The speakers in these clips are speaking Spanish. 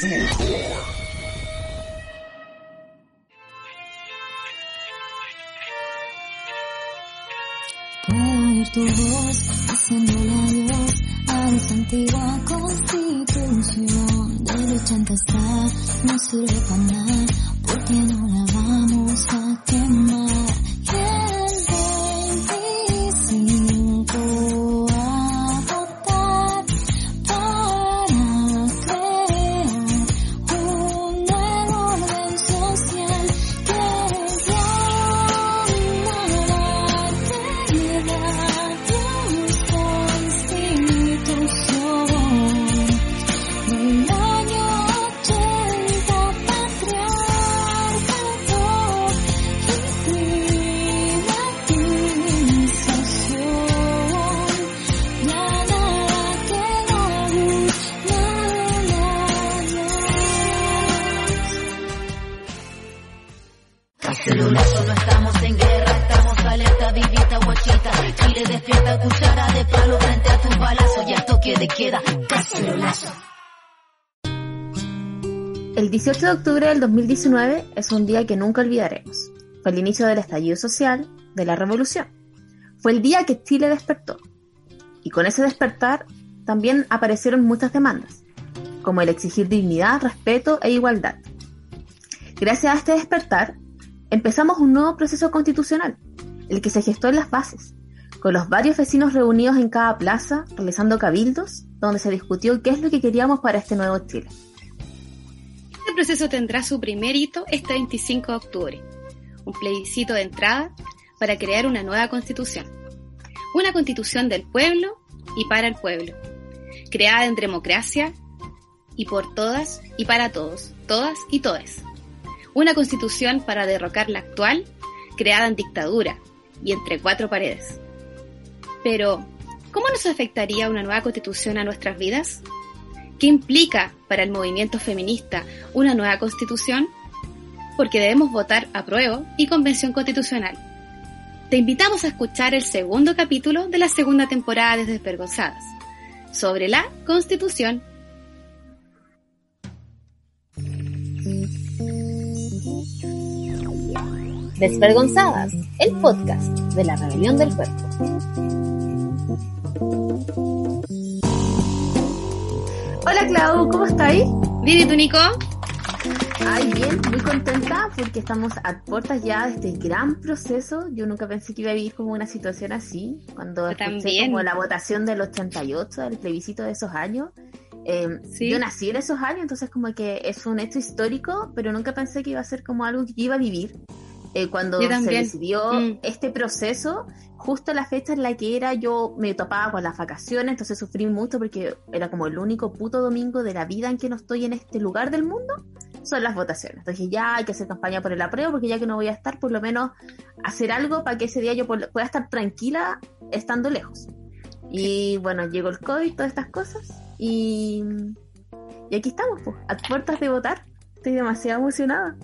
oír tu voz haciendo adiós a esa antigua constitución. Del 80 está no sirve para nada porque no la vamos a quemar de octubre del 2019 es un día que nunca olvidaremos. Fue el inicio del estallido social, de la revolución. Fue el día que Chile despertó. Y con ese despertar también aparecieron muchas demandas, como el exigir dignidad, respeto e igualdad. Gracias a este despertar, empezamos un nuevo proceso constitucional, el que se gestó en las bases, con los varios vecinos reunidos en cada plaza, realizando cabildos, donde se discutió qué es lo que queríamos para este nuevo Chile. Este proceso tendrá su primer hito este 25 de octubre, un plebiscito de entrada para crear una nueva constitución. Una constitución del pueblo y para el pueblo, creada en democracia y por todas y para todos, todas y todes. Una constitución para derrocar la actual, creada en dictadura y entre cuatro paredes. Pero, ¿cómo nos afectaría una nueva constitución a nuestras vidas? ¿Qué implica para el movimiento feminista una nueva constitución? Porque debemos votar apruebo y convención constitucional. Te invitamos a escuchar el segundo capítulo de la segunda temporada de Desvergonzadas, sobre la constitución. Desvergonzadas, el podcast de la rebelión del cuerpo. Clau, ¿cómo estáis? Bien, ¿y tú, Nico? Ay, bien, muy contenta porque estamos a puertas ya de este gran proceso. Yo nunca pensé que iba a vivir como una situación así. Cuando escuché como la votación del 88, el plebiscito de esos años. eh, Sí. Yo nací en esos años, entonces como que es un hecho histórico, pero nunca pensé que iba a ser como algo que yo iba a vivir. Eh, cuando se decidió Mm. este proceso, justo la fecha en la que era yo me topaba con las vacaciones, entonces sufrí mucho porque era como el único puto domingo de la vida en que no estoy en este lugar del mundo, son las votaciones. Entonces ya hay que hacer campaña por el apruebo porque ya que no voy a estar, por lo menos hacer algo para que ese día yo pueda estar tranquila estando lejos. Y bueno, llegó el COVID, todas estas cosas, y, y aquí estamos, pues, a puertas de votar. Estoy demasiado emocionada.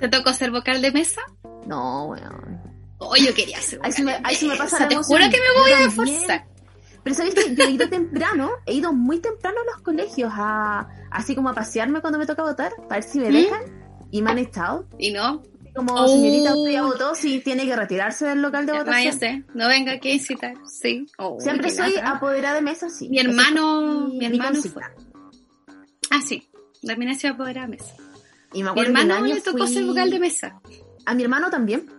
¿Te tocó ser vocal de mesa? No, weón. Oh, yo quería Ahí se me, de ahí se me pasa mesa. la Te emoción. juro que me voy a esforzar. Pero sabéis que yo he ido temprano, he ido muy temprano a los colegios, a, así como a pasearme cuando me toca votar, para ver si me ¿Mm? dejan, y me han echado. ¿Y no? Como, Oh. señorita, usted ya votó, si tiene que retirarse del local de Ya, votación. váyase. No venga aquí a incitar. Sí. Oh, Siempre soy apoderada de mesa, sí. Mi hermano, mi mi hermano fue. Ah, sí. También ha sido apoderada de mesa. Y me Mi que un hermano año le tocó fui- ser vocal de mesa. A mi hermano también.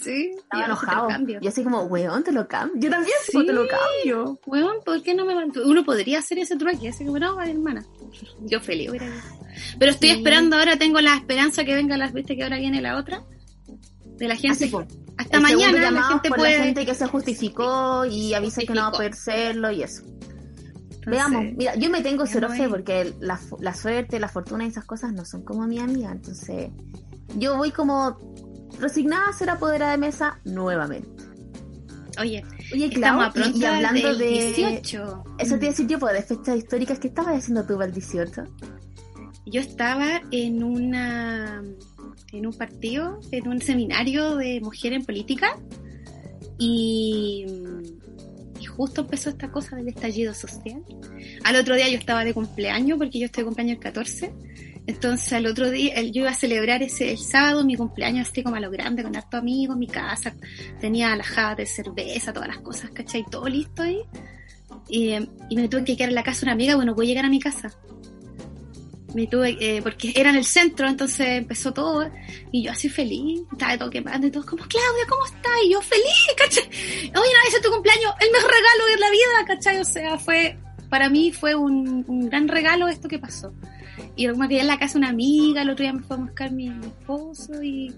Sí. Estaba enojado. Y así como, weón, te lo cambio. Yo también, Sí. te lo cambio. Weón, ¿por qué no me man- Uno podría hacer ese trueque, así como, no, vale, hermana. Yo feliz. Pero estoy Sí. esperando ahora, tengo la esperanza que venga las, viste que ahora viene la otra. De la gente. Así. Hasta mañana la gente por puede. la gente que se justificó y avisa que no va a poder serlo y eso. Entonces, Veamos, mira, yo me tengo cero fe porque la, la suerte, la fortuna y esas cosas no son como mi amiga, entonces yo voy como resignada a ser apoderada de mesa nuevamente. Oye, Oye, estamos Clau, a pronto y, hablando de 18. eso te iba a decir yo, pues de fechas históricas, ¿qué estabas haciendo tú para el 18? Yo estaba en una en un partido, en un seminario de mujer en política y, y justo empezó esta cosa del estallido social. Al otro día yo estaba de cumpleaños porque yo estoy de cumpleaños el 14 Entonces al otro día, yo iba a celebrar ese el sábado mi cumpleaños así como a lo grande, con harto amigos, mi casa, tenía la java de cerveza, todas las cosas, ¿cachai? Todo listo ahí. Y, y me tuve que quedar en la casa de una amiga, bueno, pude llegar a mi casa. Me tuve, eh, porque era en el centro, entonces empezó todo, y yo así feliz, estaba todo quemando, y todos como, Claudia, ¿cómo estás? Y yo feliz, ¿cachai? Oye, no, ese es tu cumpleaños, el mejor regalo de la vida, ¿cachai? O sea, fue, para mí fue un gran regalo esto que pasó. Y me quedé en la casa una amiga, el otro día me fue a buscar mi, mi esposo y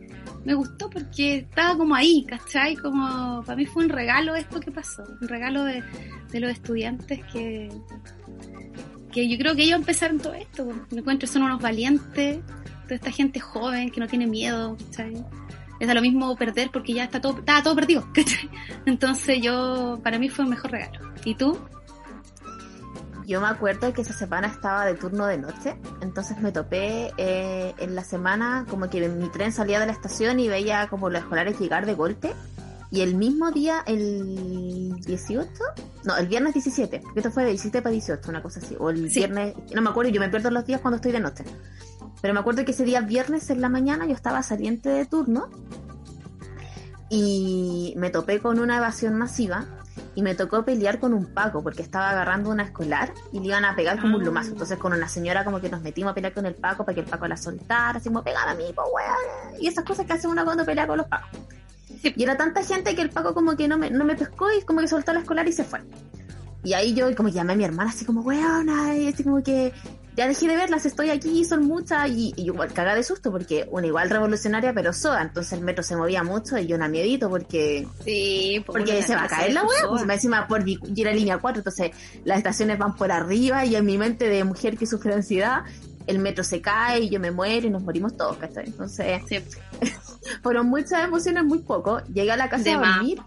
me gustó porque estaba como ahí, ¿cachai? Como para mí fue un regalo esto que pasó, un regalo de, de los estudiantes que, que yo creo que ellos empezaron todo esto, pues. me encuentro son unos valientes, toda esta gente joven que no tiene miedo, ¿cachai? Es da lo mismo perder porque ya está todo, estaba todo perdido, ¿cachai? Entonces yo, para mí fue el mejor regalo. ¿Y tú? Yo me acuerdo que esa semana estaba de turno de noche, entonces me topé eh, en la semana como que mi tren salía de la estación y veía como los escolares llegar de golpe. Y el mismo día, el 18, no, el viernes 17, porque esto fue de 17 para 18, una cosa así, o el Sí. viernes, no me acuerdo, yo me pierdo los días cuando estoy de noche. Pero me acuerdo que ese día viernes en la mañana yo estaba saliente de turno y me topé con una evasión masiva y me tocó pelear con un Paco porque estaba agarrando una escolar y le iban a pegar como un Ah. lumazo. Entonces con una señora como que nos metimos a pelear con el Paco para que el Paco la soltara, así como pegada a mí, weón. Y esas cosas que hace uno cuando pelea con los Pacos. Sí. Y era tanta gente que el Paco como que no me, no me pescó y como que soltó la escolar y se fue. Y ahí yo como llamé a mi hermana así como, weón, y así como que ya dejé de verlas, estoy aquí, son muchas, y, y igual cagada de susto porque una igual revolucionaria pero soa, entonces el metro se movía mucho y yo una miedito porque Sí, porque se va a caer la weá, pues encima por yo era línea 4, entonces las estaciones van por arriba y en mi mente de mujer que sufre ansiedad, el metro se cae y yo me muero y nos morimos todos, ¿cachai? Entonces, Sí. fueron muchas emociones muy poco. Llegué a la casa De a dormir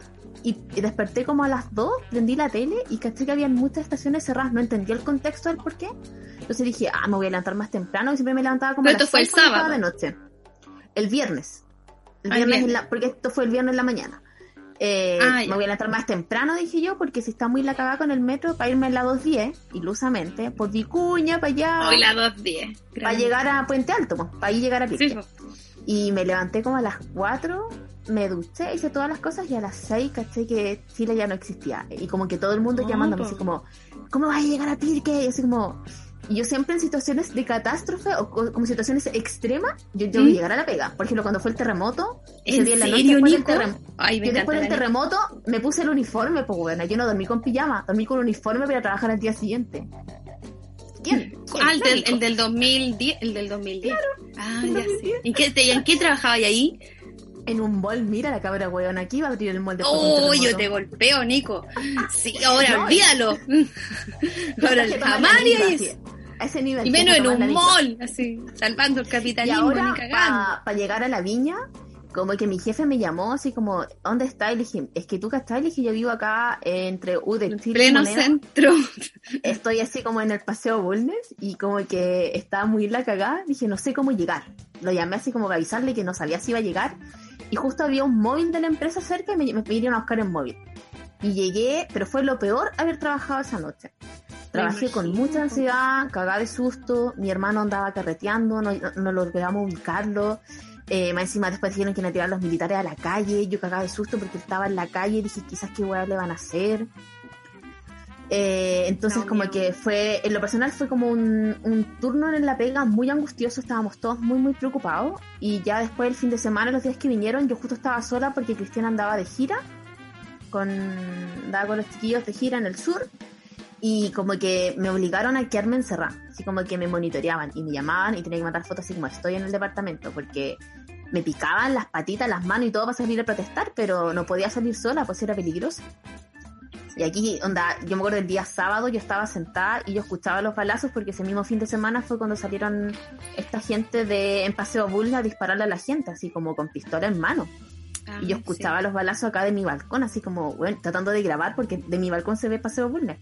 y, y desperté como a las 2, prendí la tele y caché que había muchas estaciones cerradas, no entendía el contexto del por qué. Entonces dije, ah, me voy a levantar más temprano y siempre me levantaba como Pero a las esto fue el 6 cuando estaba sábado. de noche. El viernes. El Ah, viernes en la- porque esto fue el viernes en la mañana. Eh, Ah, me voy a levantar más temprano, dije yo, porque si está muy la cagada con el metro, para irme en la 210, ilusamente, por Vicuña, para allá, Hoy la 210. para llegar a Puente Alto, pues, para ahí llegar a. Sí, po. Y me levanté como a las 4, me duché, hice todas las cosas y a las 6 caché que Chile ya no existía. Y como que todo el mundo No, llamándome así como, ¿cómo vas a llegar a Pirque? Y así como... Y yo siempre en situaciones de catástrofe o co- como situaciones extremas, yo, yo ¿Mm? llegar a la pega. Por ejemplo, cuando fue el terremoto, ese ¿En día en la noche después del terrem- Ay, yo después del terremoto me puse el uniforme, pues bueno, yo no dormí con pijama, dormí con uniforme para trabajar al día siguiente. ¿Quién? ¿Quién? Ah, el del, el del 2010. El del 2010. Ah, el ya 2010. sé. ¿En qué, te- ¿En qué trabajaba ahí? En un mall, mira la cabra weón, aquí va a abrir el mall de Oh, yo te golpeo, Nico. Sí, ahora No, olvídalo. ahora haría eso. A ese nivel. Y que menos en un mall, así, salvando el Y capitalismo, ahora, ni cagando. para llegar a la viña, como que mi jefe me llamó así como, ¿dónde está? Y le dije, es que tú cachai, le dije, yo vivo acá entre U de Chile y pleno Moneda. centro. Estoy así como en el paseo Bulnes y como que estaba muy la cagada. Dije, no sé cómo llegar. Lo llamé así como para avisarle que no sabía si iba a llegar. Y justo había un móvil de la empresa cerca y me, me vinieron a buscar en móvil. Y llegué, pero fue lo peor haber trabajado esa noche. Trabajé con mucha ansiedad, cagada de susto. Mi hermano andaba carreteando, no, no, no logramos ubicarlo. Eh, más encima después dijeron que me tiraron los militares a la calle. Yo cagaba de susto porque estaba en la calle. Dije, quizás qué hueá le van a hacer. Eh, entonces No, como que fue, en lo personal fue como un, un turno en la pega muy angustioso, estábamos todos muy muy preocupados y ya después el fin de semana, los días que vinieron, yo justo estaba sola porque Cristiana andaba de gira, con, andaba con los chiquillos de gira en el sur y como que me obligaron a quedarme encerrada, así como que me monitoreaban y me llamaban y tenía que mandar fotos así como estoy en el departamento porque me picaban las patitas, las manos y todo para salir a protestar, pero no podía salir sola, pues era peligroso. Y aquí, onda, yo me acuerdo el día sábado, yo estaba sentada y yo escuchaba los balazos porque ese mismo fin de semana fue cuando salieron esta gente de en Paseo Bull a dispararle a la gente, así como con pistola en mano. Ah, Y yo escuchaba los balazos acá de mi balcón, así como, bueno, tratando de grabar porque de mi balcón se ve Paseo Bulnes.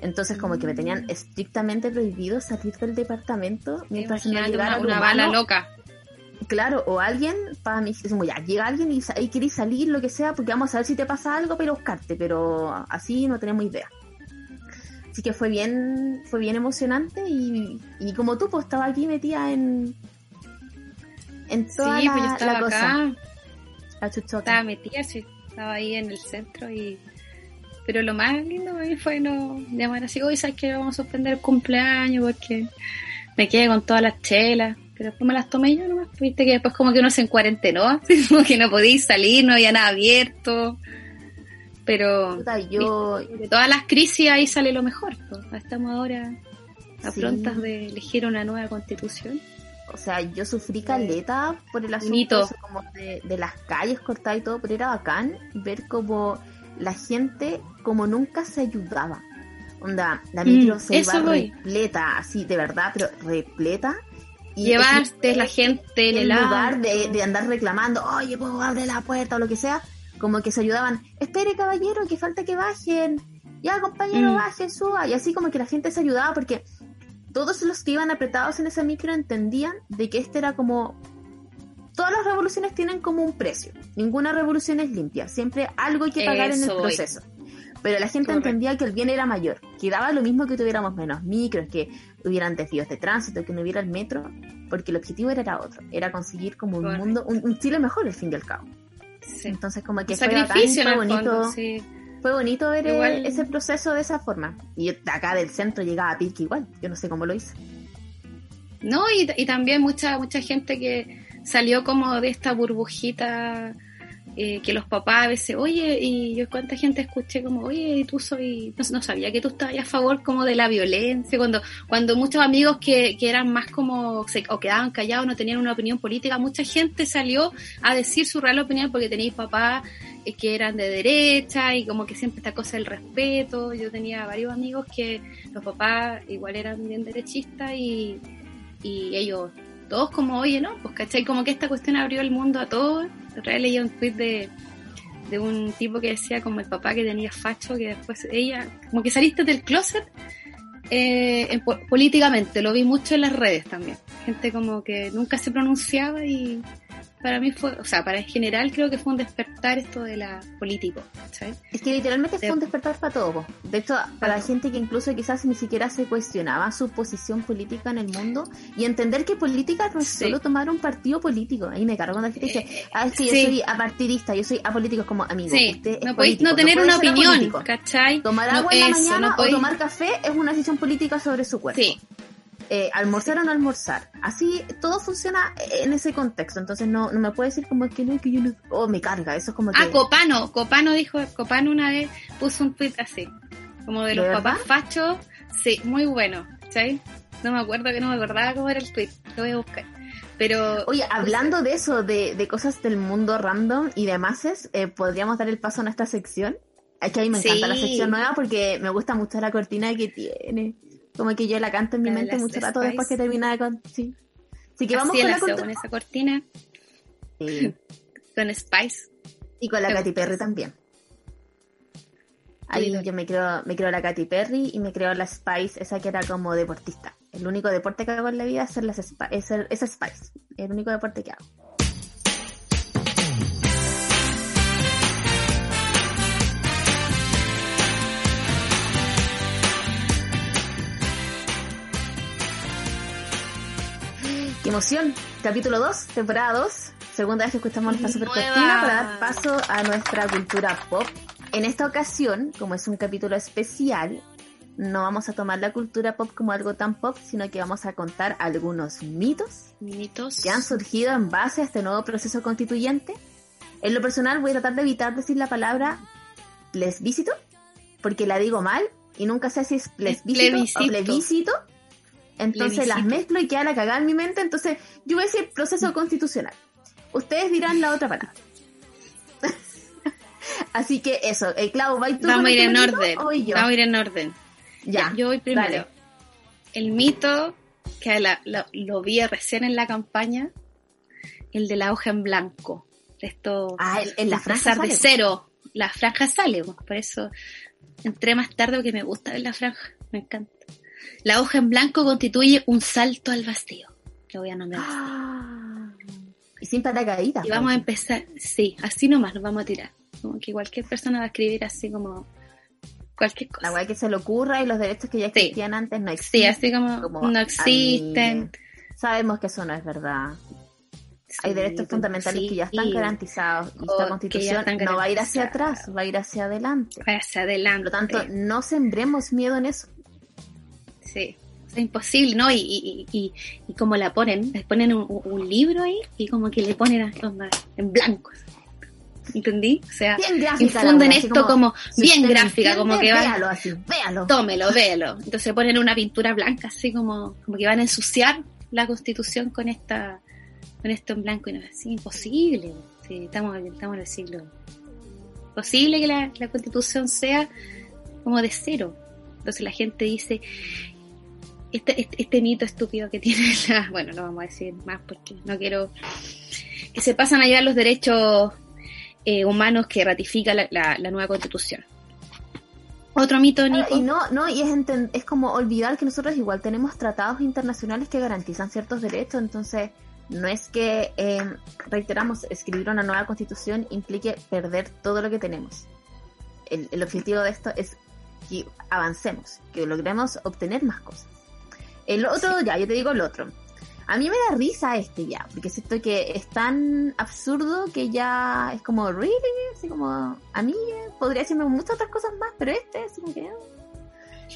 Entonces como que me tenían estrictamente prohibido salir del departamento mientras Imagínate llegara una, un una bala loca. Claro, o alguien para mí, es como ya, llega alguien y, y querés salir, lo que sea, porque vamos a ver si te pasa algo para buscarte, pero así no tenemos idea. Así que fue bien, fue bien emocionante y, y como tú, pues estaba aquí metida en, en toda sí, la, pues yo estaba la cosa. acá, estaba metida, sí, estaba ahí en el centro y... Pero lo más lindo para mí fue no llamar así, hoy sabes que vamos a suspender el cumpleaños porque me quedé con todas las chelas. Pero después me las tomé yo nomás, viste que después como que uno se encuarentenó, así como que no podéis salir, no había nada abierto. Pero Puta, yo, de todas las crisis ahí sale lo mejor. pues. Estamos ahora a Sí. prontas de elegir una nueva constitución. o sea, yo sufrí caleta por el asunto ese como de, de las calles cortadas y todo, pero era bacán ver como la gente como nunca se ayudaba. Onda, la Mm, micro se eso iba repleta, así, de verdad, pero repleta. Y Llevaste ese- la gente en el lugar de, de andar reclamando, oye, pues abre la puerta o lo que sea, como que se ayudaban, espere caballero, que falta que bajen, ya compañero, Mm. baje, suba, y así como que la gente se ayudaba porque todos los que iban apretados en esa micro entendían de que este era como... Todas las revoluciones tienen como un precio, ninguna revolución es limpia, siempre algo hay que pagar en el Eso voy. proceso. Pero la gente Correcto. entendía que el bien era mayor, que daba lo mismo que tuviéramos menos micros, que hubieran desvíos de tránsito, que no hubiera el metro, porque el objetivo era, era otro, era conseguir como un Correcto. mundo, un, un Chile mejor al fin y al cabo. Sí. Entonces como que fue, bacán, sacrificio fue el bonito, fondo, sí. fue bonito ver eh, Igual- ese proceso de esa forma. Y yo de acá del centro llegaba a pique igual, yo no sé cómo lo hice. No, y, y también mucha mucha gente que salió como de esta burbujita eh, que los papás a veces, oye, y yo cuánta gente escuché como, oye, tú soy, no, no sabía que tú estabas a favor como de la violencia, cuando cuando muchos amigos que, que eran más como, se, o quedaban callados, no tenían una opinión política, mucha gente salió a decir su real opinión porque tenéis papás eh, que eran de derecha y como que siempre esta cosa del respeto, yo tenía varios amigos que los papás igual eran bien derechistas y y ellos todos como, oye, ¿no? Pues, ¿cachai? Como que esta cuestión abrió el mundo a todos. Otra vez leí un tweet de, de un tipo que decía como el papá que tenía facho, que después ella, como que saliste del closet eh, en po- políticamente, lo vi mucho en las redes también. Gente como que nunca se pronunciaba y para mí fue, o sea, para en general creo que fue un despertar esto de la político, ¿cachai? Es que literalmente fue un despertar para todos. De hecho, para la gente que incluso quizás ni siquiera se cuestionaba su posición política en el mundo y entender que política no es Sí. solo tomar un partido político. Ahí me cargo cuando la gente dice, Eh, ah, es que yo sí. soy apartidista, yo soy apolítico, como amigo. Sí, usted no podéis no tener una opinión. ¿cachai? Tomar No, agua en la eso, mañana no podéis- o tomar café es una decisión política sobre su cuerpo. Sí, Eh, almorzar o no almorzar. Así todo funciona en ese contexto. Entonces no, no me puede decir como que no, que yo no. Oh, me carga. Eso es como que. Ah, Copano, Copano dijo, Copano una vez puso un tweet así, como de ¿De los papás fachos, sí, muy bueno, ¿sabes? No me acuerdo que no me acordaba cómo era el tweet, lo voy a buscar. Pero Oye, hablando de eso, de, de cosas del mundo random y demás, eh, podríamos dar el paso a nuestra sección. Es que a mí me encanta la Sí. sección nueva porque me gusta mucho la cortina que tiene. Como que yo la canto en mi La mente mucho rato Spice. después que termina de con... Sí. Así que vamos así con la con esa cortina, Sí. con Spice. Y con la Katy Perry también. Ahí yo me creo, me creo la Katy Perry y me creo la Spice, esa que era como deportista. El único deporte que hago en la vida es ser las es ser- es Spice. El único deporte que hago. Emoción! Capítulo 2, temporada 2. Segunda vez que escuchamos nuestra super cortina para dar paso a nuestra cultura pop. En esta ocasión, como es un capítulo especial, no vamos a tomar la cultura pop como algo tan pop, sino que vamos a contar algunos mitos Mitos. que han surgido en base a este nuevo proceso constituyente. En lo personal voy a tratar de evitar decir la palabra plebiscito, porque la digo mal y nunca sé si es plebiscito, plebiscito. o plebiscito. Entonces las mezclo y queda la cagada en mi mente, entonces yo voy a decir proceso constitucional. Ustedes dirán la otra palabra. Así que eso, eh, Clau, ¿vais tú Vamos a ir el en orden. Vamos a ir en orden. Ya, yo voy primero. dale. El mito que la- la- lo vi recién en la campaña, el de la hoja en blanco. Esto Ah, en, la franja empezar de sale. cero. La franja sale, por eso entré más tarde porque me gusta ver la franja, me encanta. La hoja en blanco constituye un salto al vacío. Lo voy a nombrar. así. Ah, y sin paracaídas. Y vamos a empezar, sí, así nomás nos vamos a tirar. Como que cualquier persona va a escribir así como cualquier cosa. La weá que se le ocurra y los derechos que ya Sí. existían antes no existen. Sí, así como, como no existen. Sabemos que eso no es verdad. Hay derechos fundamentales que ya están garantizados y esta constitución no va a ir hacia atrás, va a ir hacia adelante. Vaya hacia Por adelante. lo tanto, no sembremos miedo en eso. Sí, es imposible, ¿no? Y, y, y, y como la ponen, les ponen un, un libro ahí y como que le ponen a- en blanco. ¿Entendí? O sea, infunden esto como, bien gráfica, como que van, Véalo así, véalo. tómelo, véalo. Entonces ponen una pintura blanca, así como, como que van a ensuciar la constitución con esta, con esto en blanco y no es así, imposible. Sí, estamos, estamos en el siglo. Posible que la, la constitución sea como de cero. Entonces la gente dice, este, este, este mito estúpido que tiene la, bueno, no vamos a decir más porque no quiero que se pasan a llevar los derechos eh, humanos que ratifica la, la- la nueva constitución. Otro mito, Nico. Y no, no, y es, es como olvidar que nosotros igual tenemos tratados internacionales que garantizan ciertos derechos, entonces no es que, eh, reiteramos, escribir una nueva constitución implique perder todo lo que tenemos. El, el objetivo de esto es que avancemos, que logremos obtener más cosas. El otro, ya, yo te digo el otro. A mí me da risa este ya, porque siento que es tan absurdo que ya es como, ¿really? Así como, a mí eh, podría decirme muchas otras cosas más, pero este, así como que...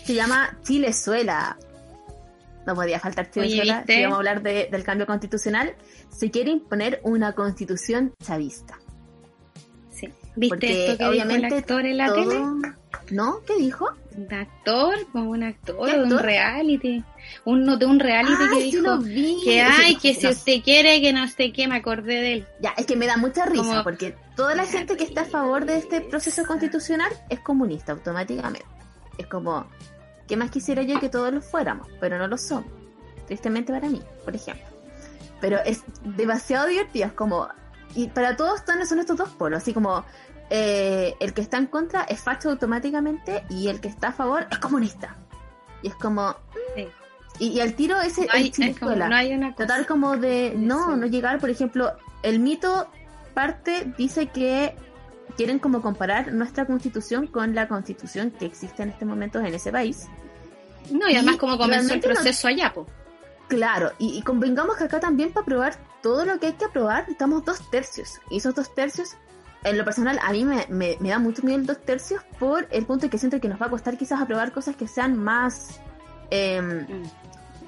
Se llama Chilezuela. No podía faltar Chilezuela. Si vamos a hablar de- del cambio constitucional, se quiere imponer una constitución chavista. ¿Viste Porque esto que obviamente dijo el actor en la todo- tele? ¿No? ¿Qué dijo? Un actor, como un actor ¿Qué de un reality. Uno de un reality Ah, que dijo lo vi. que ay, que si no usted quiere, que no sé qué, me acordé de él. Ya, es que me da mucha risa Como- porque toda la gente que está a favor de este proceso constitucional es comunista automáticamente. Es como, ¿qué más quisiera yo que todos lo fuéramos? Pero no lo somos. Tristemente para mí, por ejemplo. Pero es demasiado divertido, es como... Y para todos están son estos dos polos, así como eh, el que está en contra es facho automáticamente y el que está a favor es comunista. Y es como... Sí. Y, y al tiro ese No hay, es como, Chilezuela. no hay una cosa. Tratar como de no, Sí. no llegar, por ejemplo, el mito parte dice que quieren como comparar nuestra constitución con la constitución que existe en este momento en ese país. No, y además como comenzó el no- proceso allá, po. Claro, y, y convengamos que acá también para aprobar todo lo que hay que aprobar estamos dos tercios. Y esos dos tercios, en lo personal, a mí me, me, me da mucho miedo el dos tercios por el punto de que siento que nos va a costar quizás aprobar cosas que sean más... em,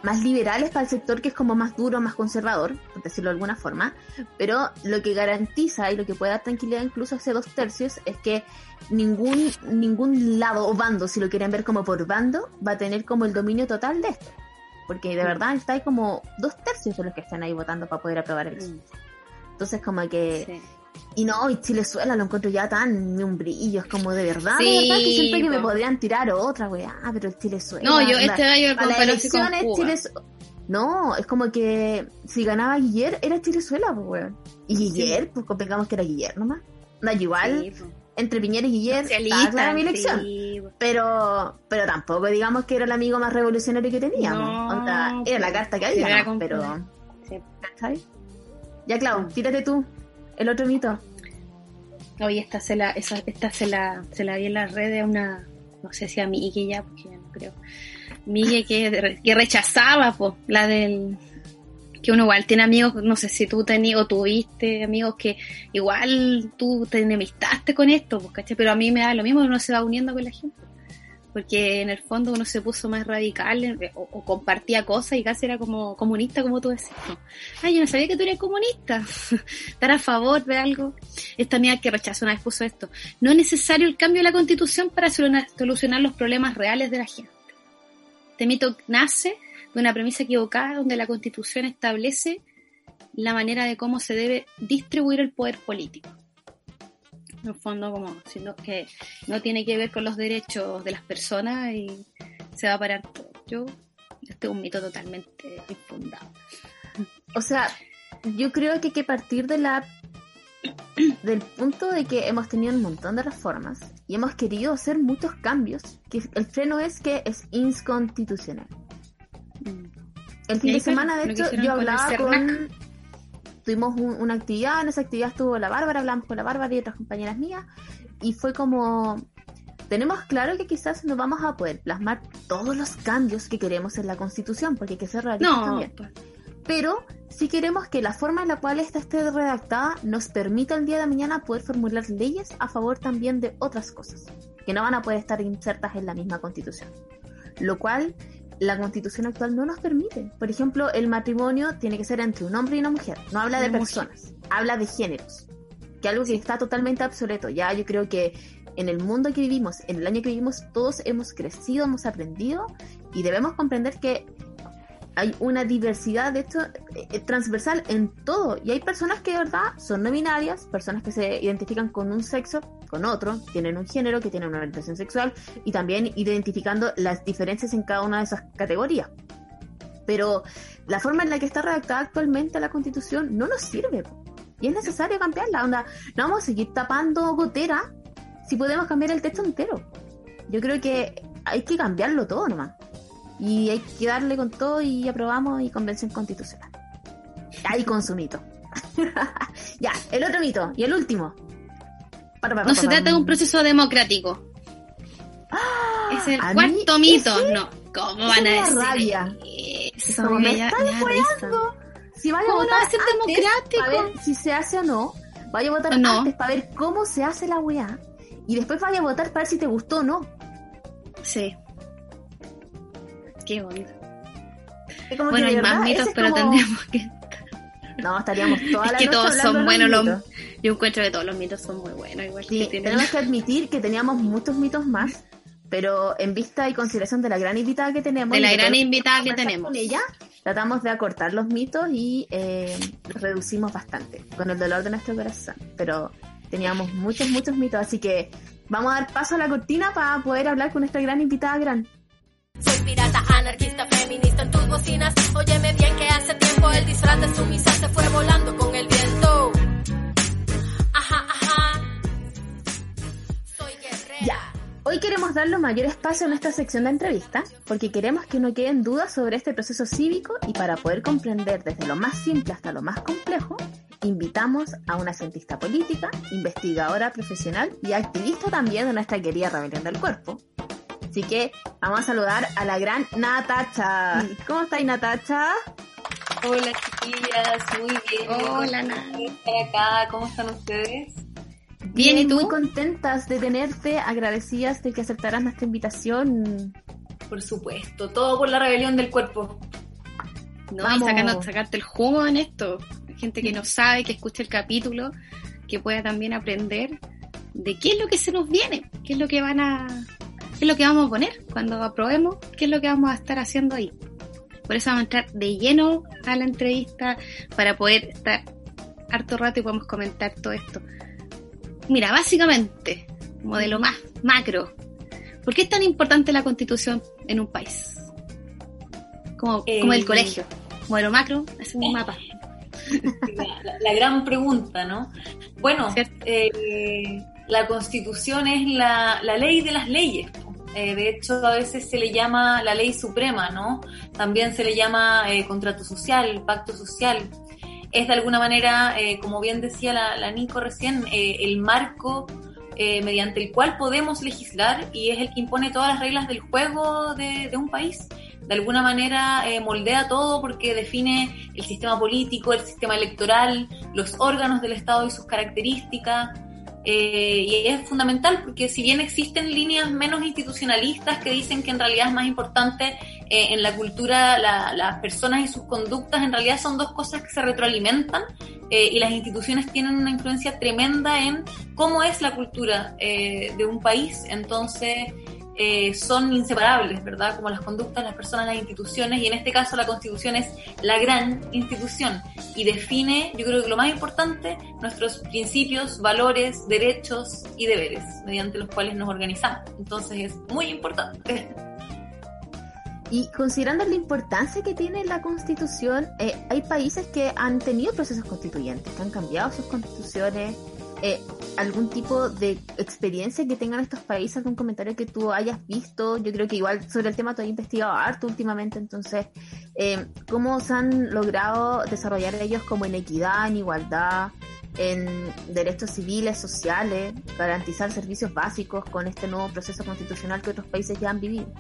Mm. más liberales para el sector que es como más duro, más conservador, por decirlo de alguna forma, pero lo que garantiza y lo que puede dar tranquilidad incluso a ese dos tercios es que ningún, ningún lado o bando, si lo quieren ver como por bando, va a tener como el dominio total de esto. Porque de verdad está ahí como dos tercios de los que están ahí votando para poder aprobar el Mm, Entonces como que... sí. Y no, y Chilezuela lo encuentro ya tan ni un brillo, es como de verdad, Sí, de verdad que siento que me po. podrían tirar otra weá, pero el Chilezuela... No, yo este gallo para las con elecciones Cuba. Chiles- No, es como que si ganaba Guiller era Chilezuela, pues weón. Y Guiller, pues convengamos que era Guiller nomás. No, igual, Sí, entre Piñera y Guiller, estaba clara mi elección. Pero, pero tampoco digamos que era el amigo más revolucionario que teníamos. No, Onda, era la carta que había, ¿no? con- pero. ¿Cachai? Ya, Clau, tírate tú. El otro mito. Oye, esta se la, esa, esta se la, se la vi en las redes a una, no sé si a Migue ya, porque ya no creo. Migue que, que rechazaba, pues, la del, que uno igual tiene amigos, no sé si tú tenías o tuviste amigos que igual tú te enemistaste con esto, pues, ¿cachai? Pero a mí me da lo mismo, uno se va uniendo con la gente. Porque en el fondo uno se puso más radical o, compartía cosas y casi era como comunista, como tú decías. ¿no? Ay, yo no sabía que tú eres comunista. Estar a favor de algo. Esta amiga que rechazó una vez puso esto. No es necesario el cambio de la constitución para solucionar los problemas reales de la gente. Este mito nace de una premisa equivocada donde la constitución establece la manera de cómo se debe distribuir el poder político. En el fondo, como sino que no tiene que ver con los derechos de las personas y se va a parar todo. Yo, este es un mito totalmente infundado. O sea, yo creo que hay que partir de la del punto de que hemos tenido un montón de reformas y hemos querido hacer muchos cambios, que el freno es que es inconstitucional. El fin de semana, de hecho, yo hablaba con... Tuvimos un- una actividad, en esa actividad estuvo la Bárbara, hablamos con la Bárbara y otras compañeras mías, y fue como... tenemos claro que quizás no vamos a poder plasmar todos los cambios que queremos en la Constitución, porque hay que ser realistas No, también. pues, Pero sí queremos que la forma en la cual esta esté redactada nos permita el día de mañana poder formular leyes a favor también de otras cosas, que no van a poder estar insertas en la misma Constitución. Lo cual la Constitución actual no nos permite. Por ejemplo, el matrimonio tiene que ser entre un hombre y una mujer. No habla de personas, habla de géneros. Que algo que está totalmente obsoleto. Ya yo creo que en el mundo que vivimos, en el año que vivimos, todos hemos crecido, hemos aprendido y debemos comprender que hay una diversidad, de hecho, eh, eh, transversal en todo. Y hay personas que de verdad son no binarias, personas que se identifican con un sexo, con otro, tienen un género, que tienen una orientación sexual y también identificando las diferencias en cada una de esas categorías. Pero la forma en la que está redactada actualmente la constitución no nos sirve. Y es necesario cambiarla. Onda, no vamos a seguir tapando gotera si podemos cambiar el texto entero. Yo creo que hay que cambiarlo todo nomás. Y hay que darle con todo y aprobamos y convención constitucional. Ahí con su mito. ya, el otro mito y el último. No se trata de un proceso democrático. Es el cuarto mito. ese- No, ¿cómo van a decir rabia. eso? como, me risa. Si vaya a ¿Cómo no votar va a ser antes democrático? para ver si se hace o no, vaya a votar antes para ver cómo se hace la weá. Y después vaya a votar para ver si te gustó o no. Sí. Qué. Es como Bueno, que hay más mitos, es pero como- tendríamos que... No, estaríamos toda Es la que noche todos son buenos los... mitos. Yo encuentro que todos los mitos son muy buenos. Igual Sí, que tienen... tenemos que admitir que teníamos muchos mitos más, pero en vista y consideración de la gran invitada que tenemos... De la gran invitada que tenemos. Con ella, tratamos de acortar los mitos y eh, los reducimos bastante, con el dolor de nuestro corazón. Pero teníamos muchos, muchos mitos, así que vamos a dar paso a la cortina para poder hablar con esta gran invitada gran. Soy pirata, anarquista, feminista en tus bocinas. Óyeme bien que hace tiempo el disfraz de sumisa se fue volando con el viento. Hoy queremos darle mayor espacio en esta sección de entrevista porque queremos que no queden dudas sobre este proceso cívico y para poder comprender desde lo más simple hasta lo más complejo, invitamos a una cientista política, investigadora profesional y activista también de nuestra querida rebelión del cuerpo. Así que vamos a saludar a la gran Natacha. ¿Cómo estáis, Natacha? Hola chiquillas, muy bien. Hola, acá, ¿cómo están ustedes? Bien, ¿y tú? Muy contentas de tenerte, agradecidas de que aceptaras nuestra invitación. Por supuesto, todo por la rebelión del cuerpo. No, Vamos. y sacando, sacarte el jugo en esto. Gente que no sabe, que escuche el capítulo, que pueda también aprender de qué es lo que se nos viene, qué es lo que van a, qué es lo que vamos a poner cuando aprobemos, qué es lo que vamos a estar haciendo ahí. Por eso vamos a entrar de lleno a la entrevista para poder estar harto rato y podemos comentar todo esto. Mira, básicamente, modelo más macro. ¿Por qué es tan importante la constitución en un país? Como, como el Eh, colegio. Modelo macro, es un mapa. La, gran pregunta, ¿no? Bueno, eh, la constitución es la, la ley de las leyes. Eh, de hecho, a veces se le llama la ley suprema, ¿no? También se le llama eh, contrato social, pacto social. Es de alguna manera, eh, como bien decía la, la Nico recién, eh, el marco eh, mediante el cual podemos legislar y es el que impone todas las reglas del juego de, de un país. De alguna manera eh, moldea todo porque define el sistema político, el sistema electoral, los órganos del Estado y sus características. Eh, y es fundamental porque si bien existen líneas menos institucionalistas que dicen que en realidad es más importante eh, en la cultura la- las personas y sus conductas, en realidad son dos cosas que se retroalimentan eh, y las instituciones tienen una influencia tremenda en cómo es la cultura eh, de un país. Entonces, eh, son inseparables, ¿verdad? Como las conductas, las personas, las instituciones, y en este caso la Constitución es la gran institución y define, yo creo que lo más importante, nuestros principios, valores, derechos y deberes, mediante los cuales nos organizamos. Entonces es muy importante. Y considerando la importancia que tiene la constitución, eh, hay países que han tenido procesos constituyentes, que han cambiado sus constituciones. Eh, ¿Algún tipo de experiencia que tengan estos países? ¿Algún comentario que tú hayas visto? Yo creo que igual sobre el tema tú has investigado harto últimamente, entonces, eh, ¿cómo se han logrado desarrollar ellos como en equidad, en igualdad? en derechos civiles, sociales, garantizar servicios básicos con este nuevo proceso constitucional que otros países ya han vivido.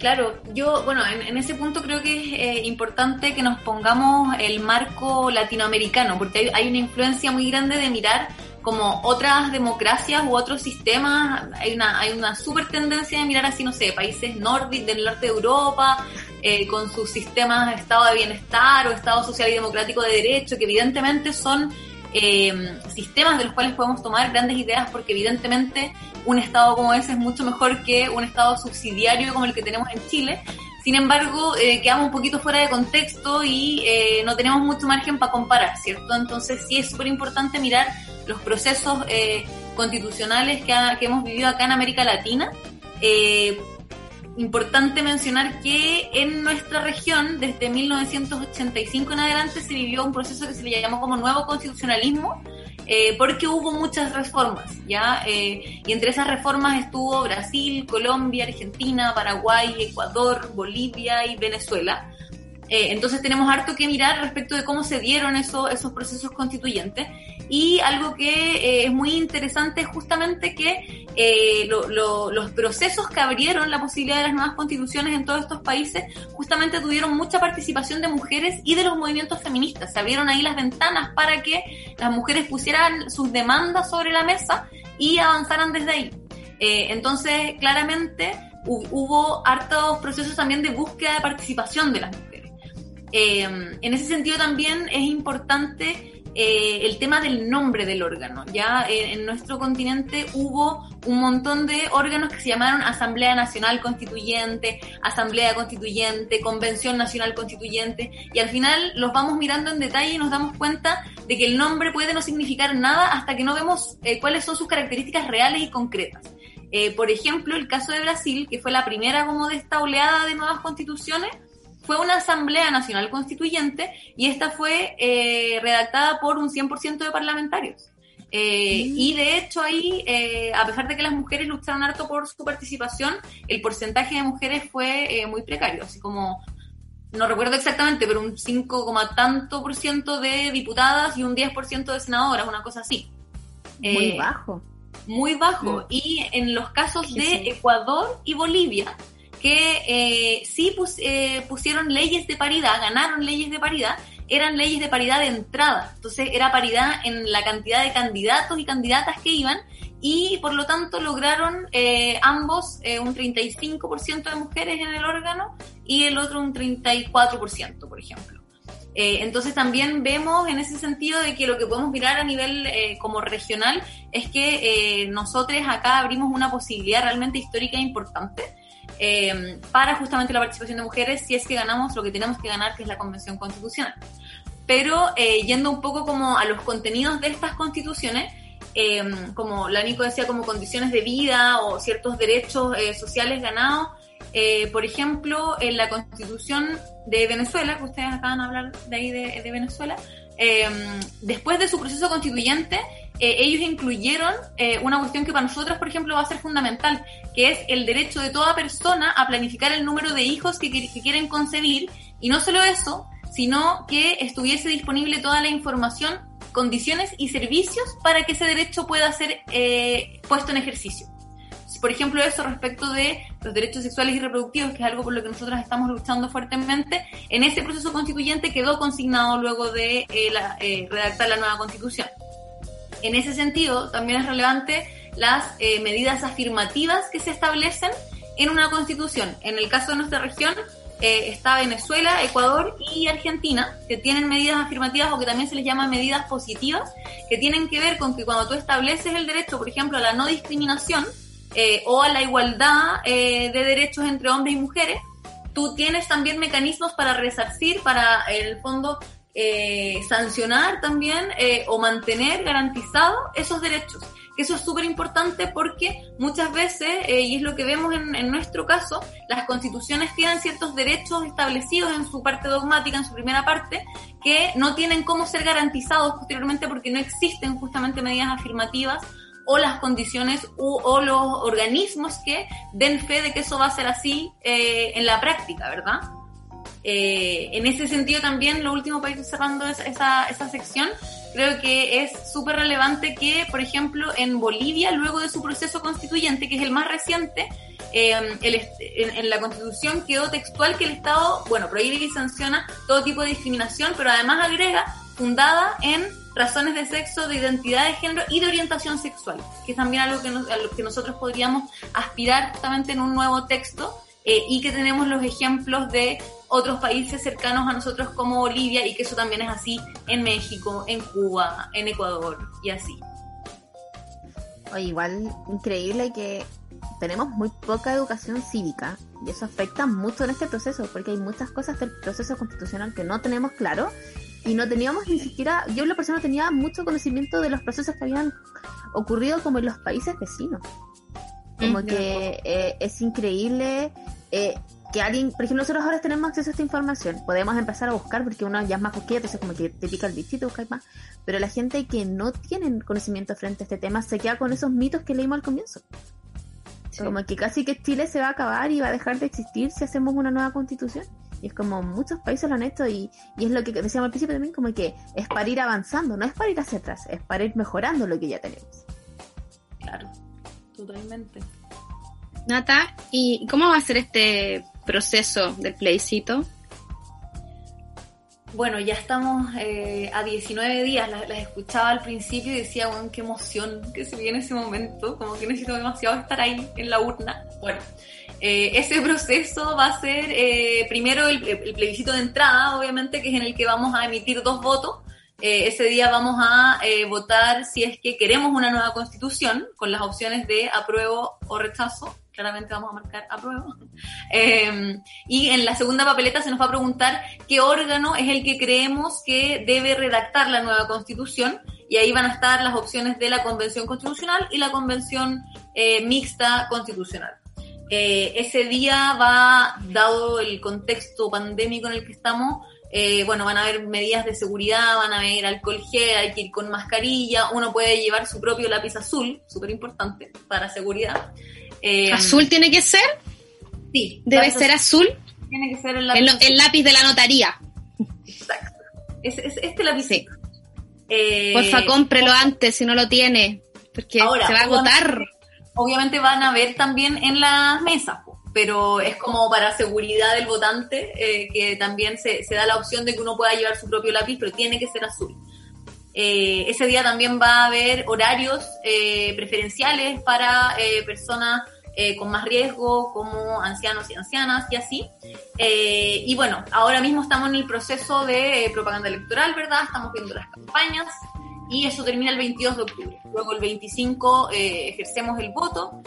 Claro, yo, bueno, en, ese punto creo que es eh, importante que nos pongamos el marco latinoamericano, porque hay, hay, una influencia muy grande de mirar como otras democracias u otros sistemas, hay una, hay una super tendencia de mirar así, no sé, países nórdicos del norte de Europa, eh, con sus sistemas de estado de bienestar o estado social y democrático de derecho, que evidentemente son eh, sistemas de los cuales podemos tomar grandes ideas, porque evidentemente un estado como ese es mucho mejor que un estado subsidiario como el que tenemos en Chile. Sin embargo, eh, quedamos un poquito fuera de contexto y eh, no tenemos mucho margen para comparar, ¿cierto? Entonces sí es súper importante mirar los procesos eh, constitucionales que, que, hemos vivido acá en América Latina. Eh, importante mencionar que en nuestra región, desde 1985 en adelante, se vivió un proceso que se le llamó como nuevo constitucionalismo, eh, porque hubo muchas reformas, ¿ya? y entre esas reformas estuvo Brasil, Colombia, Argentina, Paraguay, Ecuador, Bolivia y Venezuela. Eh, entonces tenemos harto que mirar respecto de cómo se dieron eso, esos procesos constituyentes. Y algo que eh, es muy interesante es justamente que eh, los procesos que abrieron la posibilidad de las nuevas constituciones en todos estos países justamente tuvieron mucha participación de mujeres y de los movimientos feministas. Se abrieron ahí las ventanas para que las mujeres pusieran sus demandas sobre la mesa y avanzaran desde ahí. entonces, claramente hubo hartos procesos también de búsqueda de participación de las mujeres. Eh, en ese sentido también es importante eh, el tema del nombre del órgano. Ya eh, en nuestro continente hubo un montón de órganos que se llamaron Asamblea Nacional Constituyente, Asamblea Constituyente, Convención Nacional Constituyente, y al final los vamos mirando en detalle y nos damos cuenta de que el nombre puede no significar nada hasta que no vemos cuáles son sus características reales y concretas. por ejemplo, el caso de Brasil, que fue la primera como de esta oleada de nuevas constituciones, fue una Asamblea Nacional Constituyente y esta fue eh, redactada por un 100% de parlamentarios. Eh, mm. Y de hecho ahí, eh, a pesar de que las mujeres lucharon harto por su participación, el porcentaje de mujeres fue muy precario, así como, no recuerdo exactamente, pero un 5, tanto por ciento de diputadas y un 10% de senadoras, una cosa así. Muy bajo. Muy bajo. Mm. Y en los casos de Ecuador y Bolivia, que eh, sí eh, pusieron leyes de paridad, ganaron leyes de paridad, eran leyes de paridad de entrada. Entonces era paridad en la cantidad de candidatos y candidatas que iban y por lo tanto lograron eh, ambos un 35% de mujeres en el órgano y el otro un 34%, por ejemplo. entonces también vemos en ese sentido de que lo que podemos mirar a nivel como regional es que nosotros acá abrimos una posibilidad realmente histórica importante eh, para justamente la participación de mujeres si es que ganamos lo que tenemos que ganar, que es la Convención Constitucional. Pero eh, yendo un poco como a los contenidos de estas constituciones, eh, como la Nico decía, como condiciones de vida o ciertos derechos sociales ganados, por ejemplo, en la Constitución de Venezuela, que ustedes acaban de hablar de ahí de, de Venezuela, después de su proceso constituyente, eh, ellos incluyeron eh, una cuestión que para nosotros, por ejemplo, va a ser fundamental, que es el derecho de toda persona a planificar el número de hijos que, quieren concebir, y no solo eso, sino que estuviese disponible toda la información, condiciones y servicios para que ese derecho pueda ser eh, puesto en ejercicio. Por ejemplo, eso respecto de los derechos sexuales y reproductivos, que es algo por lo que nosotros estamos luchando fuertemente, en ese proceso constituyente quedó consignado luego de redactar la nueva constitución. En ese sentido, también es relevante las eh, medidas afirmativas que se establecen en una constitución. En el caso de nuestra región eh, está Venezuela, Ecuador y Argentina, que tienen medidas afirmativas o que también se les llama medidas positivas, que tienen que ver con que cuando tú estableces el derecho, por ejemplo, a la no discriminación eh, o a la igualdad de derechos entre hombres y mujeres, tú tienes también mecanismos para resarcir, para en el fondo eh, sancionar también eh, o mantener garantizados esos derechos. Que eso es súper importante porque muchas veces, eh, y es lo que vemos en, en, nuestro caso, las constituciones tienen ciertos derechos establecidos en su parte dogmática, en su primera parte, que no tienen cómo ser garantizados posteriormente porque no existen justamente medidas afirmativas o las condiciones o los organismos que den fe de que eso va a ser así en la práctica, ¿verdad? Eh, en ese sentido también, lo último para ir cerrando esa, esa, sección, creo que es súper relevante que, por ejemplo, en Bolivia, luego de su proceso constituyente, que es el más reciente, eh, el en, en la constitución quedó textual que el Estado, bueno, prohíbe y sanciona todo tipo de discriminación, pero además agrega fundada en razones de sexo, de identidad de género y de orientación sexual, que es también algo que, nos- a lo que nosotros podríamos aspirar justamente en un nuevo texto eh, y que tenemos los ejemplos de otros países cercanos a nosotros como Bolivia y que eso también es así en México, en Cuba, en Ecuador y así. Oye, igual increíble que tenemos muy poca educación cívica y eso afecta mucho en este proceso porque hay muchas cosas del proceso constitucional que no tenemos claro y no teníamos ni siquiera, yo la persona tenía mucho conocimiento de los procesos que habían ocurrido como en los países vecinos. Como Mm, que eh, es increíble eh, que alguien, por ejemplo, nosotros ahora tenemos acceso a esta información, podemos empezar a buscar porque uno ya es más coquilla, entonces como que te pica el bichito, buscáis más, pero la gente que no tiene conocimiento frente a este tema se queda con esos mitos que leímos al comienzo. Sí. Como que casi que Chile se va a acabar y va a dejar de existir si hacemos una nueva constitución. Y es como muchos países lo han hecho y, y es lo que decíamos al principio también, como que es para ir avanzando, no es para ir hacia atrás, es para ir mejorando lo que ya tenemos. Claro, totalmente. Nata, ¿y cómo va a ser este proceso del plebiscito? Bueno, ya estamos eh, a 19 días, las, escuchaba al principio y decía, bueno, qué emoción que se viene ese momento, como que necesito demasiado estar ahí en la urna. Bueno, eh, ese proceso va a ser eh, primero el, el plebiscito de entrada, obviamente, que es en el que vamos a emitir dos votos. Eh, ese día vamos a eh, votar si es que queremos una nueva constitución, con las opciones de apruebo o rechazo. Claramente vamos a marcar apruebo. Eh, y en la segunda papeleta se nos va a preguntar qué órgano es el que creemos que debe redactar la nueva constitución. Y ahí van a estar las opciones de la convención constitucional y la convención eh, mixta constitucional. Eh, ese día va, dado el contexto pandémico en el que estamos, eh, bueno, van a haber medidas de seguridad, van a haber alcohol gel, hay que ir con mascarilla, uno puede llevar su propio lápiz azul, súper importante para seguridad. Eh, ¿Azul tiene que ser? Sí, ¿Debe ser azul? Tiene que ser el El, lápiz azul. el lápiz de la notaría. Exacto. Es, es- este lápiz. Sí. Eh, Porfa, cómprelo antes si no lo tiene, porque Ahora, se va a agotar. Obviamente van a ver también en las mesas, pero es como para seguridad del votante eh, que también se, se da la opción de que uno pueda llevar su propio lápiz, pero tiene que ser azul. Eh, ese día también va a haber horarios eh, preferenciales para eh, personas eh, con más riesgo, como ancianos y ancianas y así. Eh, y bueno, ahora mismo estamos en el proceso de propaganda electoral, ¿verdad? Estamos viendo las campañas y eso termina el 22 de octubre. Luego el 25 eh, ejercemos el voto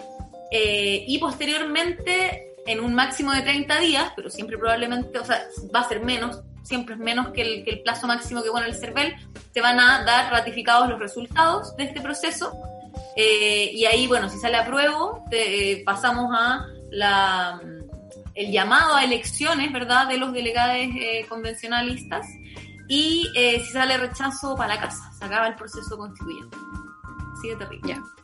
eh, y posteriormente en un máximo de 30 días, pero siempre probablemente, o sea, va a ser menos, siempre es menos que el, que el plazo máximo que pone el CERVEL, te van a dar ratificados los resultados de este proceso eh, y ahí, bueno, si sale apruebo, te, eh, pasamos a la, el llamado a elecciones, ¿verdad?, de los delegados eh, convencionalistas y eh, si sale rechazo, para la casa, se acaba el proceso constituyente. De terrible. Ya.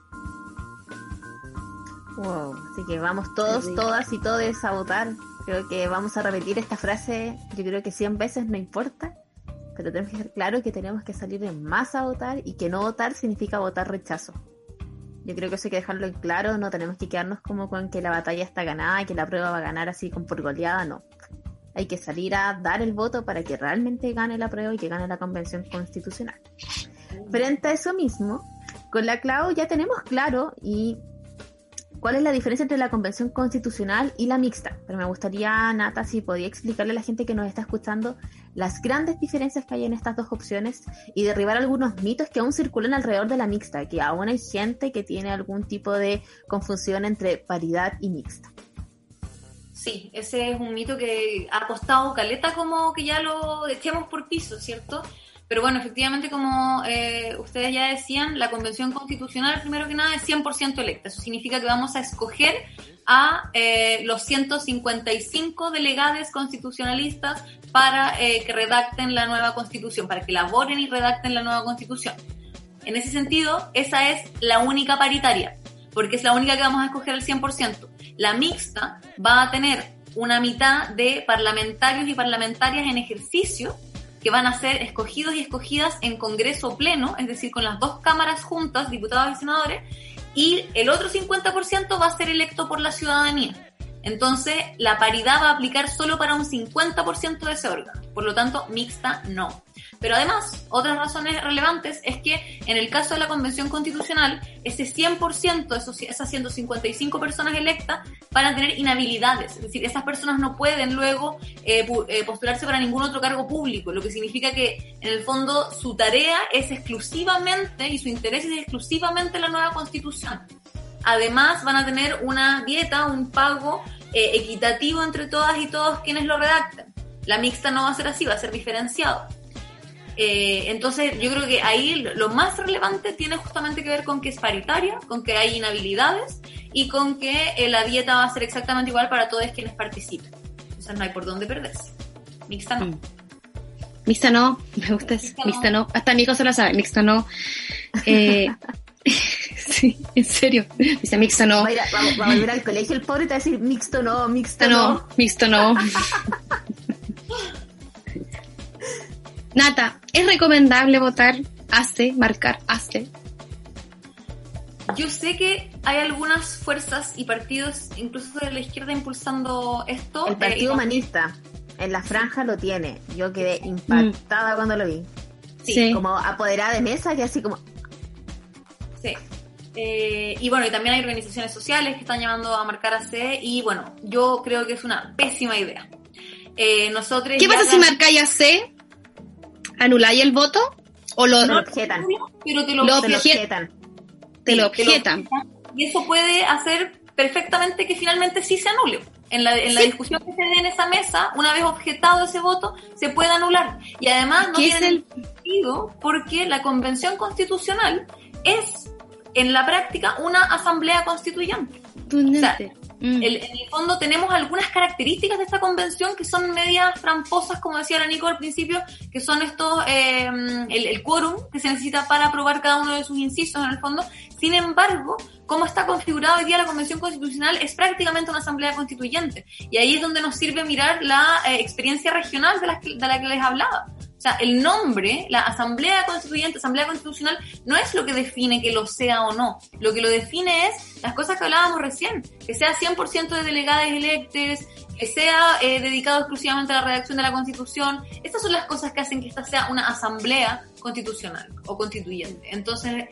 Wow, así que vamos todos, todas y todos a votar. Creo que vamos a repetir esta frase, yo creo que 100 veces no importa, pero tenemos que ser claro que tenemos que salir en masa a votar y que no votar significa votar rechazo. Yo creo que eso hay que dejarlo en claro, no tenemos que quedarnos como con que la batalla está ganada y que la prueba va a ganar así con por goleada, no. Hay que salir a dar el voto para que realmente gane la prueba y que gane la convención constitucional. Frente a eso mismo, con la Clau ya tenemos claro y cuál es la diferencia entre la convención constitucional y la mixta. Pero me gustaría, Nata, si podía explicarle a la gente que nos está escuchando las grandes diferencias que hay en estas dos opciones y derribar algunos mitos que aún circulan alrededor de la mixta, que aún hay gente que tiene algún tipo de confusión entre paridad y mixta. Sí, ese es un mito que ha costado caleta como que ya lo echemos por piso, ¿cierto? Pero bueno, efectivamente, como eh, ustedes ya decían, la convención constitucional, primero que nada, es 100% electa. Eso significa que vamos a escoger a eh, los 155 delegados constitucionalistas para eh, que redacten la nueva constitución, para que elaboren y redacten la nueva constitución. En ese sentido, esa es la única paritaria, porque es la única que vamos a escoger al 100%. La mixta va a tener una mitad de parlamentarios y parlamentarias en ejercicio que van a ser escogidos y escogidas en Congreso pleno, es decir, con las dos cámaras juntas, diputados y senadores, y el otro 50% va a ser electo por la ciudadanía. Entonces, la paridad va a aplicar solo para un 50% de ese órgano. Por lo tanto, mixta no. Pero además, otras razones relevantes es que en el caso de la Convención Constitucional, ese 100%, esos, esas 155 personas electas, van a tener inhabilidades. Es decir, esas personas no pueden luego eh, eh, postularse para ningún otro cargo público, lo que significa que en el fondo su tarea es exclusivamente y su interés es exclusivamente la nueva Constitución. Además, van a tener una dieta, un pago eh, equitativo entre todas y todos quienes lo redactan. La mixta no va a ser así, va a ser diferenciado. Eh, entonces, yo creo que ahí lo más relevante tiene justamente que ver con que es paritaria, con que hay inhabilidades y con que eh, la dieta va a ser exactamente igual para todos quienes participen. Entonces, no hay por dónde perderse. Mixta no. Mm. Mixta no, me gusta Mixta, no. Hasta mi hijo se lo sabe, mixta no. Eh, sí, en serio. Dice mixta no. Va a, volver al colegio el pobre y te va a decir mixto no, mixto no. no. Mixto no. Nata, ¿es recomendable votar ACE, marcar ACE? Yo sé que hay algunas fuerzas y partidos, incluso de la izquierda, impulsando esto. El Partido eh, Humanista, en la franja lo tiene. Yo quedé impactada cuando lo vi. Sí. Como apoderada de mesa, que así como... Sí. Eh, y bueno, y también hay organizaciones sociales que están llamando a marcar AC y bueno, yo creo que es una pésima idea. Eh, nosotros ¿Qué pasa si marcáis AC? ¿Anuláis el voto? ¿O lo, objetan? Pero te lo, objetan. Te lo objetan. Y eso puede hacer perfectamente que finalmente sí se anule. En la, en la discusión que se dé en esa mesa, una vez objetado ese voto, se puede anular. Y además no tiene el... sentido porque la convención constitucional es, en la práctica, una asamblea constituyente. Mm. en el fondo tenemos algunas características de esta convención que son medias tramposas, como decía la Nico al principio, que son estos, eh, el, quórum que se necesita para aprobar cada uno de sus incisos en el fondo. Sin embargo, como está configurado hoy día la Convención Constitucional es prácticamente una asamblea constituyente. Y ahí es donde nos sirve mirar la eh, experiencia regional de la, de la que les hablaba. O sea, el nombre, la Asamblea Constituyente, Asamblea Constitucional, no es lo que define que lo sea o no. Lo que lo define es las cosas que hablábamos recién, que sea 100% de delegados electos, que sea eh, dedicado exclusivamente a la redacción de la Constitución. Estas son las cosas que hacen que esta sea una Asamblea Constitucional o Constituyente. Entonces,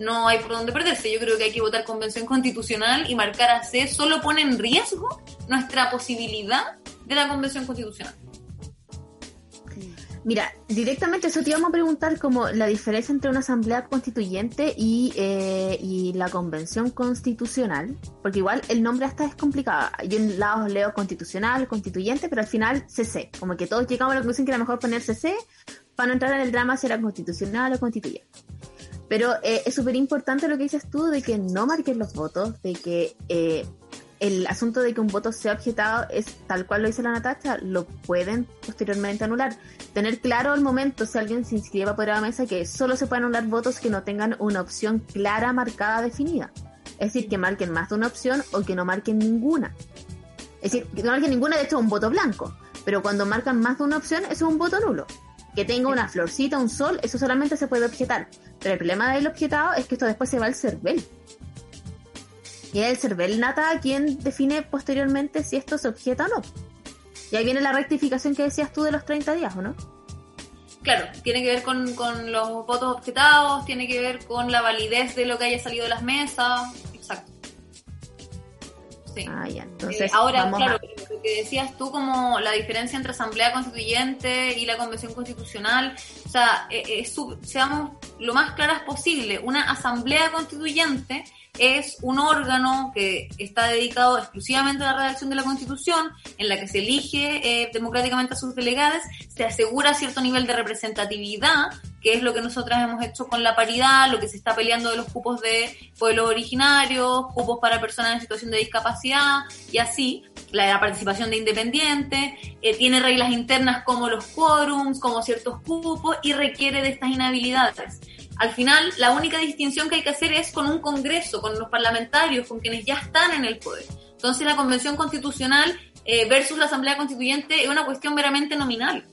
no hay por dónde perderse. Yo creo que hay que votar Convención Constitucional y marcar a C solo pone en riesgo nuestra posibilidad de la Convención Constitucional. Mira, directamente eso te íbamos a preguntar como la diferencia entre una asamblea constituyente y, eh, y la convención constitucional, porque igual el nombre hasta es complicado. Yo en lados leo constitucional, constituyente, pero al final CC, como que todos llegamos a la conclusión que era mejor poner CC para no entrar en el drama si era constitucional o constituyente. Pero eh, es súper importante lo que dices tú de que no marques los votos, de que eh, el asunto de que un voto sea objetado es tal cual lo dice la Natacha, lo pueden posteriormente anular. Tener claro el momento, si alguien se inscribe por la mesa, que solo se pueden anular votos que no tengan una opción clara, marcada, definida. Es decir, que marquen más de una opción o que no marquen ninguna. Es decir, que no marquen ninguna, de hecho, un voto blanco. Pero cuando marcan más de una opción, eso es un voto nulo. Que tenga una florcita, un sol, eso solamente se puede objetar. Pero el problema del objetado es que esto después se va al CERVEL y es el CERVEL Nata quien define posteriormente si esto se objeta o no. Y ahí viene la rectificación que decías tú de los 30 días, ¿o no? Claro, tiene que ver con, los votos objetados, tiene que ver con la validez de lo que haya salido de las mesas. Exacto. Sí. Ah, ya. Entonces, eh, ahora, claro, lo que decías tú, como la diferencia entre Asamblea Constituyente y la Convención Constitucional, o sea, eh, seamos lo más claras posible. Una Asamblea Constituyente es un órgano que está dedicado exclusivamente a la redacción de la Constitución, en la que se elige eh, democráticamente a sus delegados, se asegura cierto nivel de representatividad, que es lo que nosotras hemos hecho con la paridad, lo que se está peleando de los cupos de pueblos originarios, cupos para personas en situación de discapacidad y así, la participación de independientes, eh, tiene reglas internas como los quórums, como ciertos cupos y requiere de estas inhabilidades. Al final, la única distinción que hay que hacer es con un Congreso, con los parlamentarios, con quienes ya están en el poder. Entonces, la Convención Constitucional eh, versus la Asamblea Constituyente es una cuestión meramente nominal.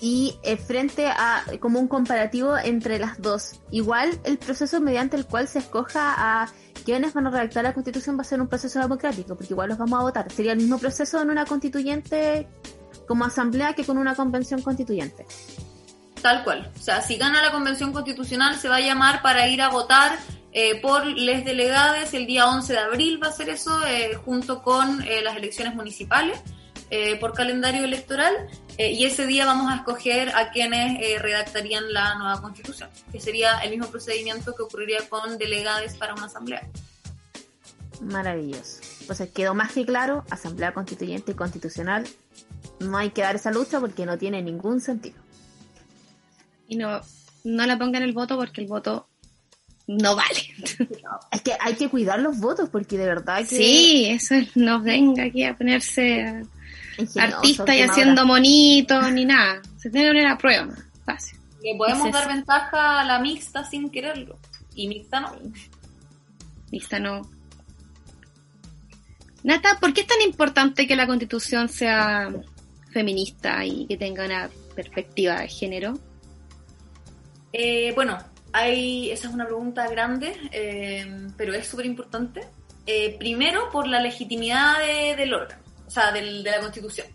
Y eh, frente a como un comparativo entre las dos, igual el proceso mediante el cual se escoja a quienes van a redactar la constitución va a ser un proceso democrático, porque igual los vamos a votar. Sería el mismo proceso en una constituyente como asamblea que con una convención constituyente. Tal cual. O sea, si gana la convención constitucional se va a llamar para ir a votar eh, por les delegadas el día 11 de abril va a ser eso, eh, junto con eh, las elecciones municipales por calendario electoral. y ese día vamos a escoger a quienes redactarían la nueva constitución, que sería el mismo procedimiento que ocurriría con delegadas para una asamblea. Maravilloso. Entonces quedó más que claro, asamblea constituyente y constitucional, no hay que dar esa lucha porque no tiene ningún sentido. Y no, no la pongan el voto porque el voto no vale. Es que hay que cuidar los votos porque de verdad que... Sí, eso no venga aquí a ponerse artista y haciendo monitos ni nada. Se tiene que poner a prueba, fácil. Le podemos dar ventaja a la mixta sin quererlo. Y mixta no. Mixta no. Nata, ¿por qué es tan importante que la constitución sea feminista y que tenga una perspectiva de género? Eh, bueno, hay, esa es una pregunta grande, eh, pero es súper importante. Eh, primero, por la legitimidad del órgano, o sea, de la Constitución.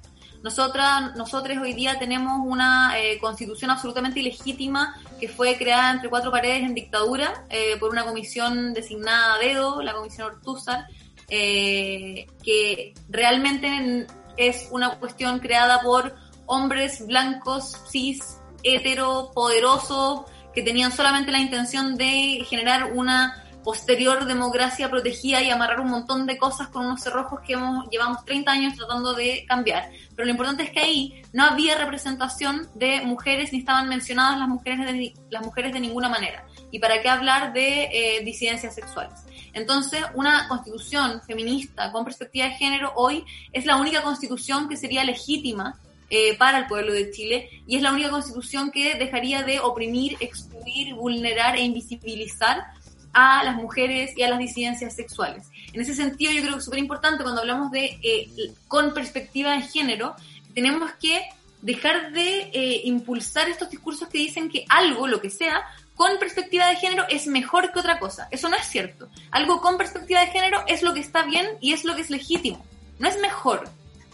Nosotras, nosotros hoy día tenemos una eh, constitución absolutamente ilegítima que fue creada entre cuatro paredes en dictadura por una comisión designada a dedo, la comisión Ortúzar, que realmente es una cuestión creada por hombres blancos, cis, hetero, poderosos, que tenían solamente la intención de generar una posterior democracia protegida y amarrar un montón de cosas con unos cerrojos que hemos, llevamos 30 años tratando de cambiar. Pero lo importante es que ahí no había representación de mujeres ni estaban mencionadas las mujeres de, las mujeres de ninguna manera. ¿Y para qué hablar de eh, disidencias sexuales? Entonces, una constitución feminista con perspectiva de género hoy es la única constitución que sería legítima eh, para el pueblo de Chile y es la única constitución que dejaría de oprimir, excluir, vulnerar e invisibilizar a las mujeres y a las disidencias sexuales. En ese sentido, yo creo que es súper importante cuando hablamos de eh, con perspectiva de género, tenemos que dejar de eh, impulsar estos discursos que dicen que algo, lo que sea, con perspectiva de género es mejor que otra cosa. Eso no es cierto. Algo con perspectiva de género es lo que está bien y es lo que es legítimo. No es mejor.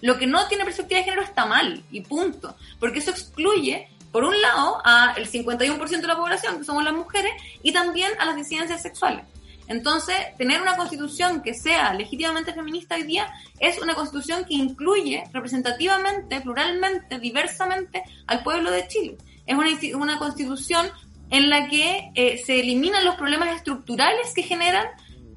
Lo que no tiene perspectiva de género está mal y punto. Porque eso excluye, por un lado, al 51% de la población, que somos las mujeres, y también a las disidencias sexuales. Entonces, tener una constitución que sea legítimamente feminista hoy día es una constitución que incluye representativamente, pluralmente, diversamente al pueblo de Chile. Es una, una constitución en la que eh, se eliminan los problemas estructurales que generan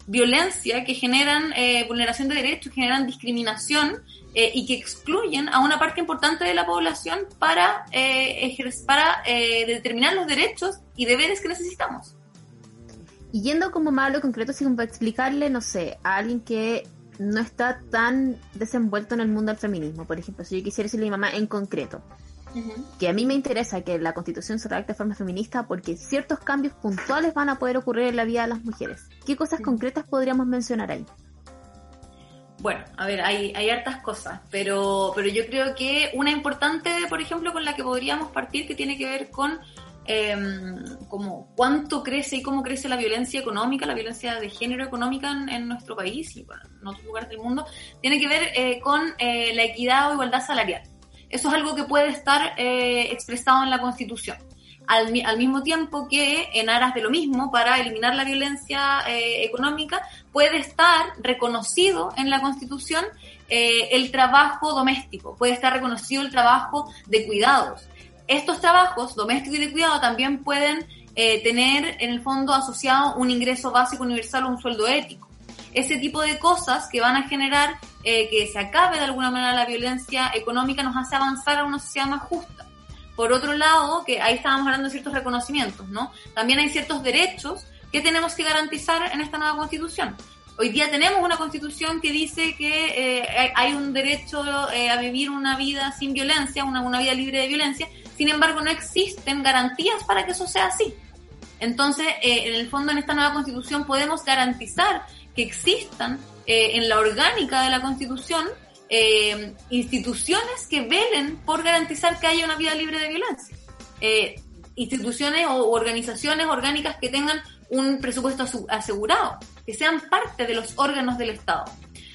violencia, que generan eh, vulneración de derechos, generan discriminación eh, y que excluyen a una parte importante de la población para, eh, para eh, determinar los derechos y deberes que necesitamos. Y yendo como más a lo concreto, si para explicarle, no sé, a alguien que no está tan desenvuelto en el mundo del feminismo, por ejemplo, si yo quisiera decirle a mi mamá en concreto, que a mí me interesa que la constitución se redacte de forma feminista porque ciertos cambios puntuales van a poder ocurrir en la vida de las mujeres. ¿Qué cosas concretas podríamos mencionar ahí? Bueno, a ver, hay, hay hartas cosas, pero, pero yo creo que una importante, por ejemplo, con la que podríamos partir, que tiene que ver con em, como cuánto crece y cómo crece la violencia económica, la violencia de género económica en, nuestro país y en otros lugares del mundo, tiene que ver eh, con eh, la equidad o igualdad salarial. Eso es algo que puede estar eh, expresado en la Constitución al, mismo tiempo que en aras de lo mismo, para eliminar la violencia eh, económica, puede estar reconocido en la Constitución eh, el trabajo doméstico, puede estar reconocido el trabajo de cuidados. Estos trabajos domésticos y de cuidado también pueden tener en el fondo asociado un ingreso básico universal o un sueldo ético. Ese tipo de cosas que van a generar que se acabe de alguna manera la violencia económica nos hace avanzar a una sociedad más justa. Por otro lado, que ahí estábamos hablando de ciertos reconocimientos, ¿no? También hay ciertos derechos que tenemos que garantizar en esta nueva constitución. Hoy día tenemos una constitución que dice que eh, hay un derecho eh, a vivir una vida sin violencia, una, una vida libre de violencia, sin embargo no existen garantías para que eso sea así. Entonces, eh, en el fondo, en esta nueva constitución podemos garantizar que existan eh, en la orgánica de la Constitución eh, instituciones que velen por garantizar que haya una vida libre de violencia. Eh, instituciones o organizaciones orgánicas que tengan un presupuesto asegurado, que sean parte de los órganos del Estado.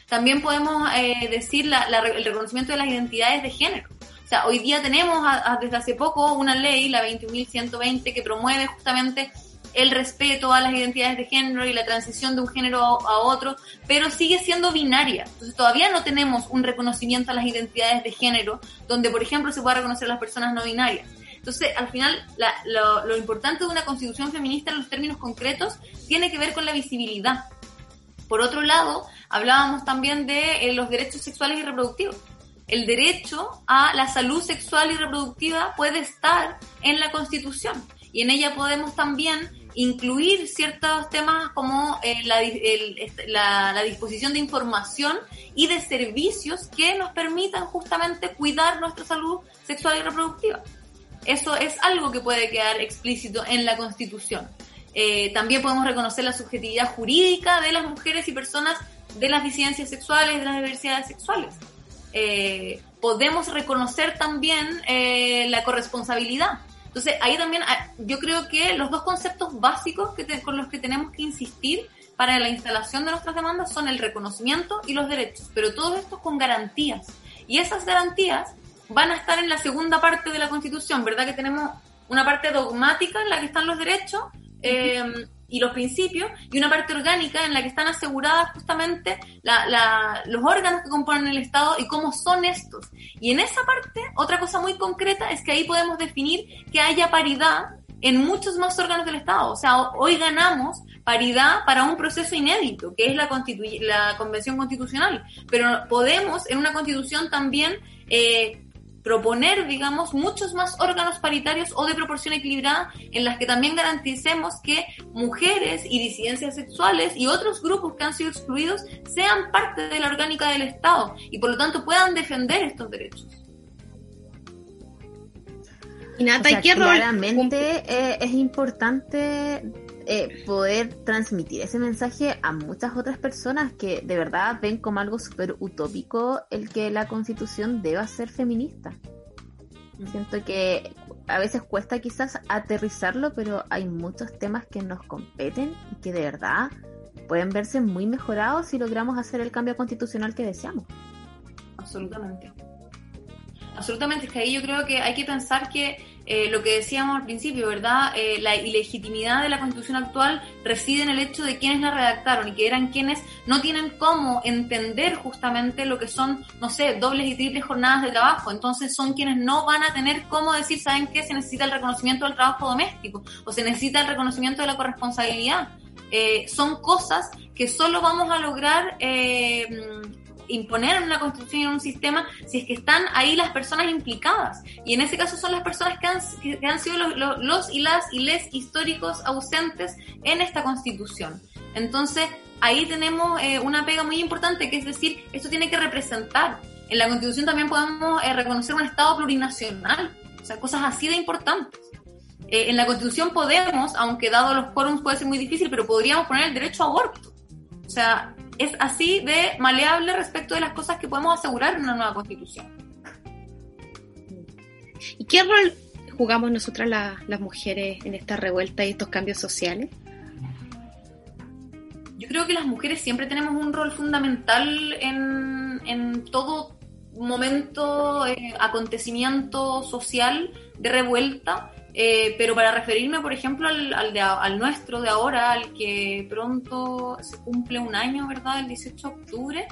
También podemos eh, decir el reconocimiento de las identidades de género. O sea, hoy día tenemos desde hace poco una ley, la 21.120, que promueve justamente el respeto a las identidades de género y la transición de un género a otro, pero sigue siendo binaria. Entonces todavía no tenemos un reconocimiento a las identidades de género, donde por ejemplo se pueda reconocer a las personas no binarias. Entonces, al final, lo, importante de una constitución feminista en los términos concretos tiene que ver con la visibilidad. Por otro lado, hablábamos también de eh, los derechos sexuales y reproductivos. El derecho a la salud sexual y reproductiva puede estar en la Constitución y en ella podemos también incluir ciertos temas como eh, la, la, disposición de información y de servicios que nos permitan justamente cuidar nuestra salud sexual y reproductiva. Eso es algo que puede quedar explícito en la Constitución. Eh, también podemos reconocer la subjetividad jurídica de las mujeres y personas de las disidencias sexuales, de las diversidades sexuales. Eh, podemos reconocer también la corresponsabilidad entonces, ahí también ah, yo creo que los dos conceptos básicos que con los que tenemos que insistir para la instalación de nuestras demandas son el reconocimiento y los derechos, pero todo esto con garantías. Y esas garantías van a estar en la segunda parte de la Constitución, ¿verdad? Que tenemos una parte dogmática en la que están los derechos, eh, y los principios, y una parte orgánica en la que están aseguradas justamente los órganos que componen el Estado y cómo son estos. Y en esa parte, otra cosa muy concreta es que ahí podemos definir que haya paridad en muchos más órganos del Estado. O sea, hoy ganamos paridad para un proceso inédito, que es la, la Convención Constitucional, pero podemos en una constitución también eh, proponer, digamos, muchos más órganos paritarios o de proporción equilibrada en las que también garanticemos que mujeres y disidencias sexuales y otros grupos que han sido excluidos sean parte de la orgánica del Estado y por lo tanto puedan defender estos derechos. Y Nata, claramente eh, es importante eh, poder transmitir ese mensaje a muchas otras personas que de verdad ven como algo súper utópico el que la constitución deba ser feminista. Siento que a veces cuesta quizás aterrizarlo, pero hay muchos temas que nos competen y que de verdad pueden verse muy mejorados si logramos hacer el cambio constitucional que deseamos. Absolutamente. Absolutamente, es que ahí yo creo que hay que pensar que eh, lo que decíamos al principio, ¿verdad? Eh, la ilegitimidad de la constitución actual reside en el hecho de quienes la redactaron y que eran quienes no tienen cómo entender justamente lo que son, no sé, dobles y triples jornadas de trabajo. Entonces son quienes no van a tener cómo decir, ¿saben qué? Se necesita el reconocimiento del trabajo doméstico o se necesita el reconocimiento de la corresponsabilidad. Eh, son cosas que solo vamos a lograr imponer en una constitución y en un sistema si es que están ahí las personas implicadas. Y en ese caso son las personas que han, que han sido los, los, y las y les históricos ausentes en esta constitución. Entonces, ahí tenemos eh, una pega muy importante, que es decir, esto tiene que representar. En la constitución también podemos eh, reconocer un Estado plurinacional, o sea, cosas así de importantes. Eh, en la constitución podemos, aunque dado los quórums puede ser muy difícil, pero podríamos poner el derecho a aborto. O sea, es así de maleable respecto de las cosas que podemos asegurar en una nueva constitución. ¿Y qué rol jugamos nosotras las mujeres en esta revuelta y estos cambios sociales? Yo creo que las mujeres siempre tenemos un rol fundamental en, en todo momento, eh, acontecimiento social de revuelta eh, pero para referirme, por ejemplo, al, al, nuestro de ahora, al que pronto se cumple un año, ¿verdad? El 18 de octubre,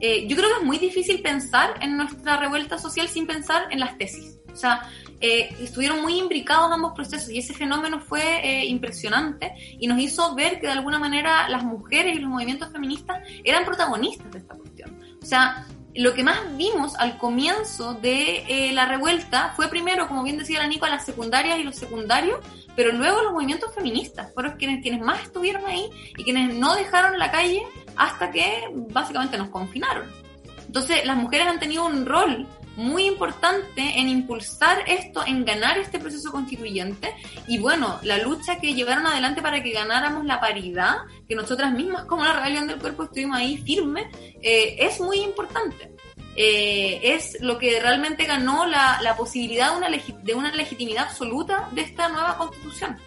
eh, yo creo que es muy difícil pensar en nuestra revuelta social sin pensar en las tesis. O sea, eh, estuvieron muy imbricados ambos procesos y ese fenómeno fue impresionante y nos hizo ver que de alguna manera las mujeres y los movimientos feministas eran protagonistas de esta cuestión. O sea, lo que más vimos al comienzo de eh, la revuelta fue primero, como bien decía la Nico, las secundarias y los secundarios, pero luego los movimientos feministas fueron quienes más estuvieron ahí y quienes no dejaron la calle hasta que básicamente nos confinaron. Entonces las mujeres han tenido un rol muy importante en impulsar esto, en ganar este proceso constituyente. Y bueno, la lucha que llevaron adelante para que ganáramos la paridad, que nosotras mismas como la rebelión del cuerpo estuvimos ahí firmes, eh, es muy importante. Eh, es lo que realmente ganó la, la posibilidad de una, de una legitimidad absoluta de esta nueva constitución.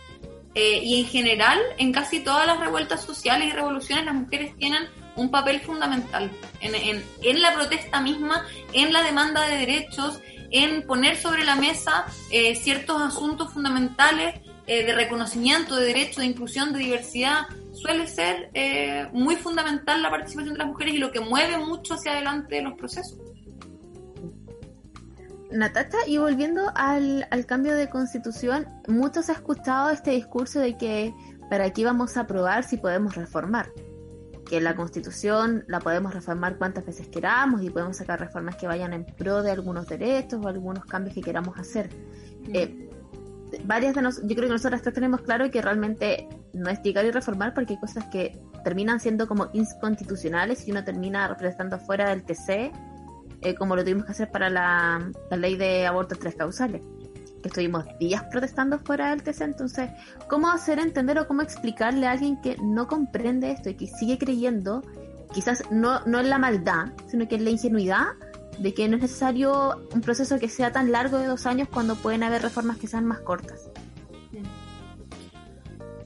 Eh, y en general, en casi todas las revueltas sociales y revoluciones, las mujeres tienen un papel fundamental en, en, en la protesta misma, en la demanda de derechos, en poner sobre la mesa eh, ciertos asuntos fundamentales eh, de reconocimiento de derechos, de inclusión, de diversidad. Suele ser eh, muy fundamental la participación de las mujeres y lo que mueve mucho hacia adelante los procesos. Natacha, y volviendo al, al cambio de constitución, muchos han escuchado este discurso de que para qué vamos a aprobar si podemos reformar. Que la constitución la podemos reformar cuantas veces queramos y podemos sacar reformas que vayan en pro de algunos derechos o algunos cambios que queramos hacer. Mm. Eh, varias de nosotros, yo creo que nosotros tenemos claro que realmente no es llegar y reformar porque hay cosas que terminan siendo como inconstitucionales y uno termina representando fuera del TC eh, como lo tuvimos que hacer para la, ley de abortos tres causales, estuvimos días protestando fuera del TC. Entonces, ¿cómo hacer entender o cómo explicarle a alguien que no comprende esto y que sigue creyendo, quizás no, no en la maldad, sino que en la ingenuidad, de que no es necesario un proceso que sea tan largo de dos años cuando pueden haber reformas que sean más cortas?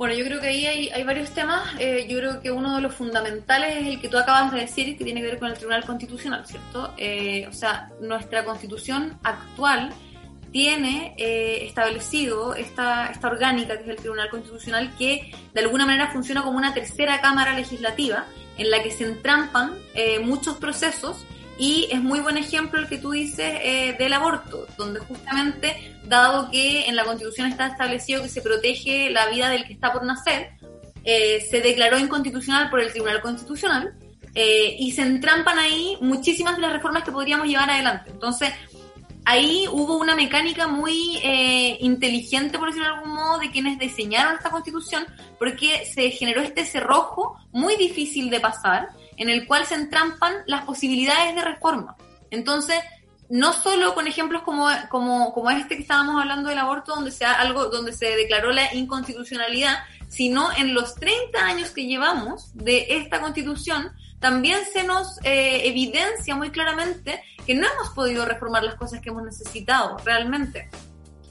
Bueno, yo creo que ahí hay, varios temas. Eh, yo creo que uno de los fundamentales es el que tú acabas de decir, que tiene que ver con el Tribunal Constitucional, ¿cierto? Eh, o sea, nuestra constitución actual tiene eh, establecido esta, esta orgánica, que es el Tribunal Constitucional, que de alguna manera funciona como una tercera cámara legislativa en la que se entrampan muchos procesos y es muy buen ejemplo el que tú dices eh, del aborto, donde justamente, dado que en la Constitución está establecido que se protege la vida del que está por nacer, eh, se declaró inconstitucional por el Tribunal Constitucional eh, y se entrampan ahí muchísimas de las reformas que podríamos llevar adelante. Entonces, ahí hubo una mecánica muy inteligente, por decirlo de algún modo, de quienes diseñaron esta constitución, porque se generó este cerrojo muy difícil de pasar en el cual se entrampan las posibilidades de reforma. Entonces, no solo con ejemplos como, como, como este que estábamos hablando del aborto, donde se, algo, donde se declaró la inconstitucionalidad, sino en los 30 años que llevamos de esta constitución, también se nos eh, evidencia muy claramente que no hemos podido reformar las cosas que hemos necesitado realmente.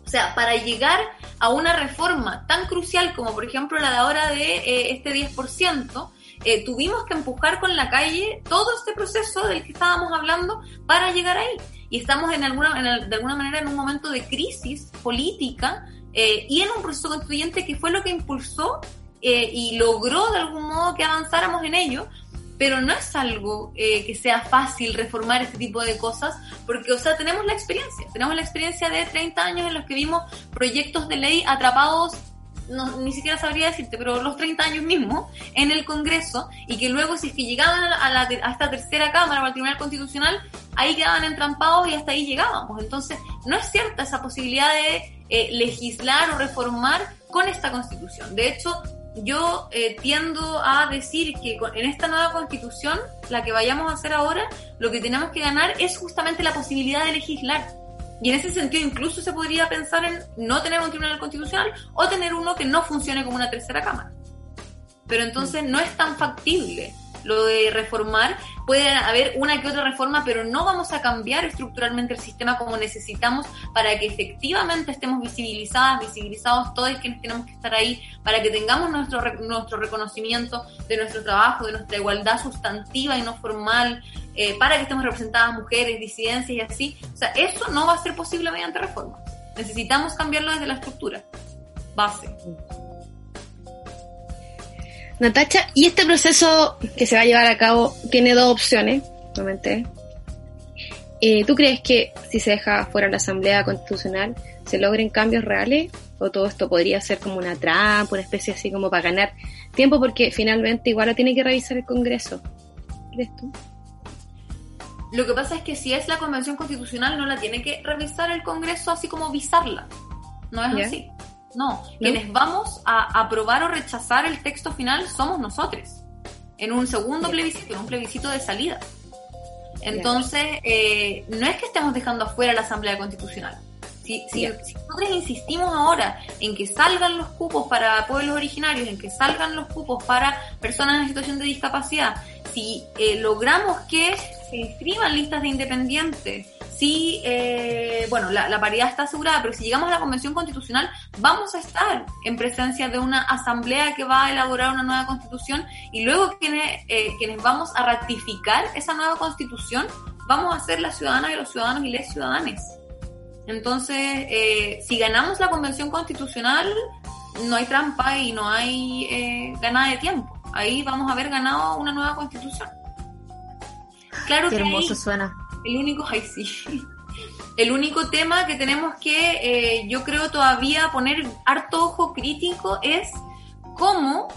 O sea, para llegar a una reforma tan crucial como por ejemplo la de ahora de eh, este 10%, eh, tuvimos que empujar con la calle todo este proceso del que estábamos hablando para llegar ahí. Y estamos en alguna, de alguna manera en un momento de crisis política y en un proceso constituyente que fue lo que impulsó y logró de algún modo que avanzáramos en ello, pero no es algo que sea fácil reformar este tipo de cosas, porque, o sea, tenemos la experiencia, tenemos la experiencia de 30 años en los que vimos proyectos de ley atrapados no, ni siquiera sabría decirte, pero los 30 años mismos en el Congreso y que luego si es que llegaban a, la, a esta tercera Cámara o al Tribunal Constitucional, ahí quedaban entrampados y hasta ahí llegábamos. Entonces, no es cierta esa posibilidad de eh, legislar o reformar con esta Constitución. De hecho, yo eh, tiendo a decir que en esta nueva Constitución, la que vayamos a hacer ahora, lo que tenemos que ganar es justamente la posibilidad de legislar y en ese sentido incluso se podría pensar en no tener un tribunal constitucional o tener uno que no funcione como una tercera cámara. Pero entonces no es tan factible lo de reformar. Puede haber una que otra reforma, pero no vamos a cambiar estructuralmente el sistema como necesitamos para que efectivamente estemos visibilizadas, visibilizados todos quienes tenemos que estar ahí, para que tengamos nuestro, nuestro reconocimiento de nuestro trabajo, de nuestra igualdad sustantiva y no formal, eh, para que estemos representadas mujeres, disidencias y así. O sea, eso no va a ser posible mediante reforma. Necesitamos cambiarlo desde la estructura base. Natacha, y este proceso que se va a llevar a cabo tiene dos opciones, obviamente. Eh, ¿Tú crees que si se deja fuera la Asamblea Constitucional se logren cambios reales? ¿O todo esto podría ser como una trampa, una especie así como para ganar tiempo? Porque finalmente igual lo tiene que revisar el Congreso. ¿Crees tú? Lo que pasa es que si es la Convención Constitucional no la tiene que revisar el Congreso así como visarla. No es así. No, quienes vamos a aprobar o rechazar el texto final somos nosotros, en un segundo plebiscito, en un plebiscito de salida. Entonces, eh, no es que estemos dejando afuera la Asamblea Constitucional. Si, si, si nosotros insistimos ahora en que salgan los cupos para pueblos originarios, en que salgan los cupos para personas en situación de discapacidad, si eh, logramos que se inscriban listas de independientes, si, eh, bueno, la, la paridad está asegurada, pero si llegamos a la Convención Constitucional, vamos a estar en presencia de una asamblea que va a elaborar una nueva constitución y luego quienes, eh, quienes vamos a ratificar esa nueva constitución, vamos a ser las ciudadanas y los ciudadanos y les ciudadanes. Entonces, eh, si ganamos la Convención Constitucional, no hay trampa y no hay eh, ganada de tiempo. Ahí vamos a haber ganado una nueva constitución. Claro Qué que ahí- hermoso suena. El único, sí. El único tema que tenemos que, eh, yo creo todavía poner harto ojo crítico es cómo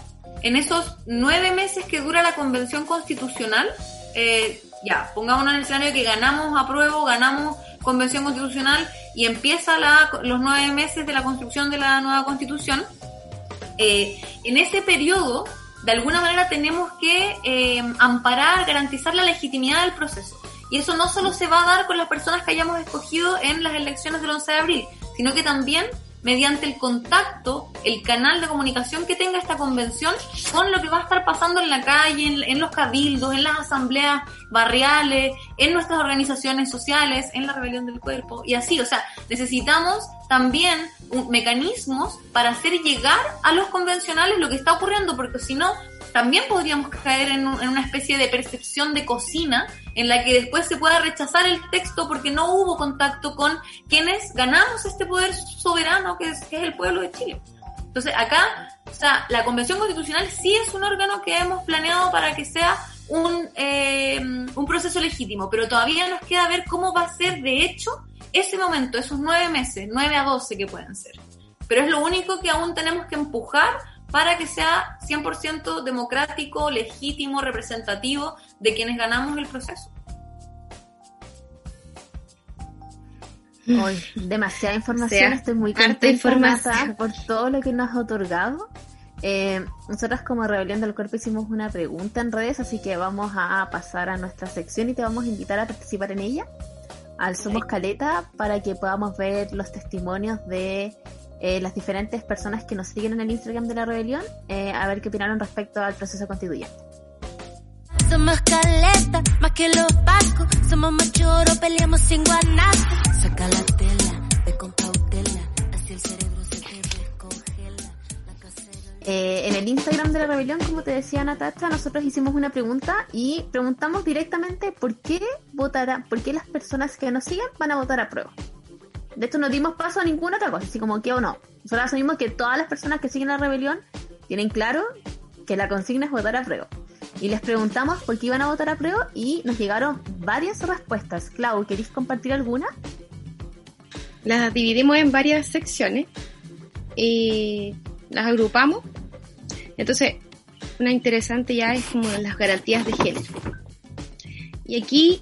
en esos nueve meses que dura la convención constitucional, eh, ya, pongámonos en el escenario que ganamos apruebo, ganamos convención constitucional y empieza la, los nueve meses de la construcción de la nueva constitución. Eh, en ese periodo, de alguna manera tenemos que amparar, garantizar la legitimidad del proceso. Y eso no solo se va a dar con las personas que hayamos escogido en las elecciones del 11 de abril, sino que también mediante el contacto, el canal de comunicación que tenga esta convención con lo que va a estar pasando en la calle, en, los cabildos, en las asambleas barriales, en nuestras organizaciones sociales, en la rebelión del cuerpo, y así, o sea, necesitamos también mecanismos para hacer llegar a los convencionales lo que está ocurriendo, porque si no, también podríamos caer en, un- en una especie de percepción de cocina en la que después se pueda rechazar el texto porque no hubo contacto con quienes ganamos este poder soberano que es, que es el pueblo de Chile. Entonces acá, o sea, la Convención Constitucional sí es un órgano que hemos planeado para que sea un, eh, un proceso legítimo, pero todavía nos queda ver cómo va a ser de hecho ese momento, esos nueve meses, nueve a doce que pueden ser. Pero es lo único que aún tenemos que empujar para que sea 100% democrático, legítimo, representativo de quienes ganamos el proceso. Hoy, demasiada información, sea, estoy muy contenta por todo lo que nos has otorgado. Eh, nosotras como Rebelión del Cuerpo hicimos una pregunta en redes, así que vamos a pasar a nuestra sección y te vamos a invitar a participar en ella, al Somos Caleta, para que podamos ver los testimonios de eh, las diferentes personas que nos siguen en el Instagram de la Rebelión, eh, a ver qué opinaron respecto al proceso constituyente. Somos caleta, más que los pacos. Somos machoros, peleamos sin guanaco. Saca la tela, ve con cautela. Así el cerebro se te descongela. La casera. Eh, en el Instagram de la rebelión, como te decía Natacha, nosotros hicimos una pregunta y preguntamos directamente por qué votará, por qué las personas que nos siguen van a votar a prueba. De hecho, no dimos paso a ninguna otra cosa, así como que o no. Nosotros asumimos que todas las personas que siguen la rebelión tienen claro que la consigna es votar a prueba. Y les preguntamos por qué iban a votar a prueba y nos llegaron varias respuestas. Clau, ¿queréis compartir alguna? Las dividimos en varias secciones y las agrupamos. Entonces, una interesante ya es como las garantías de género. Y aquí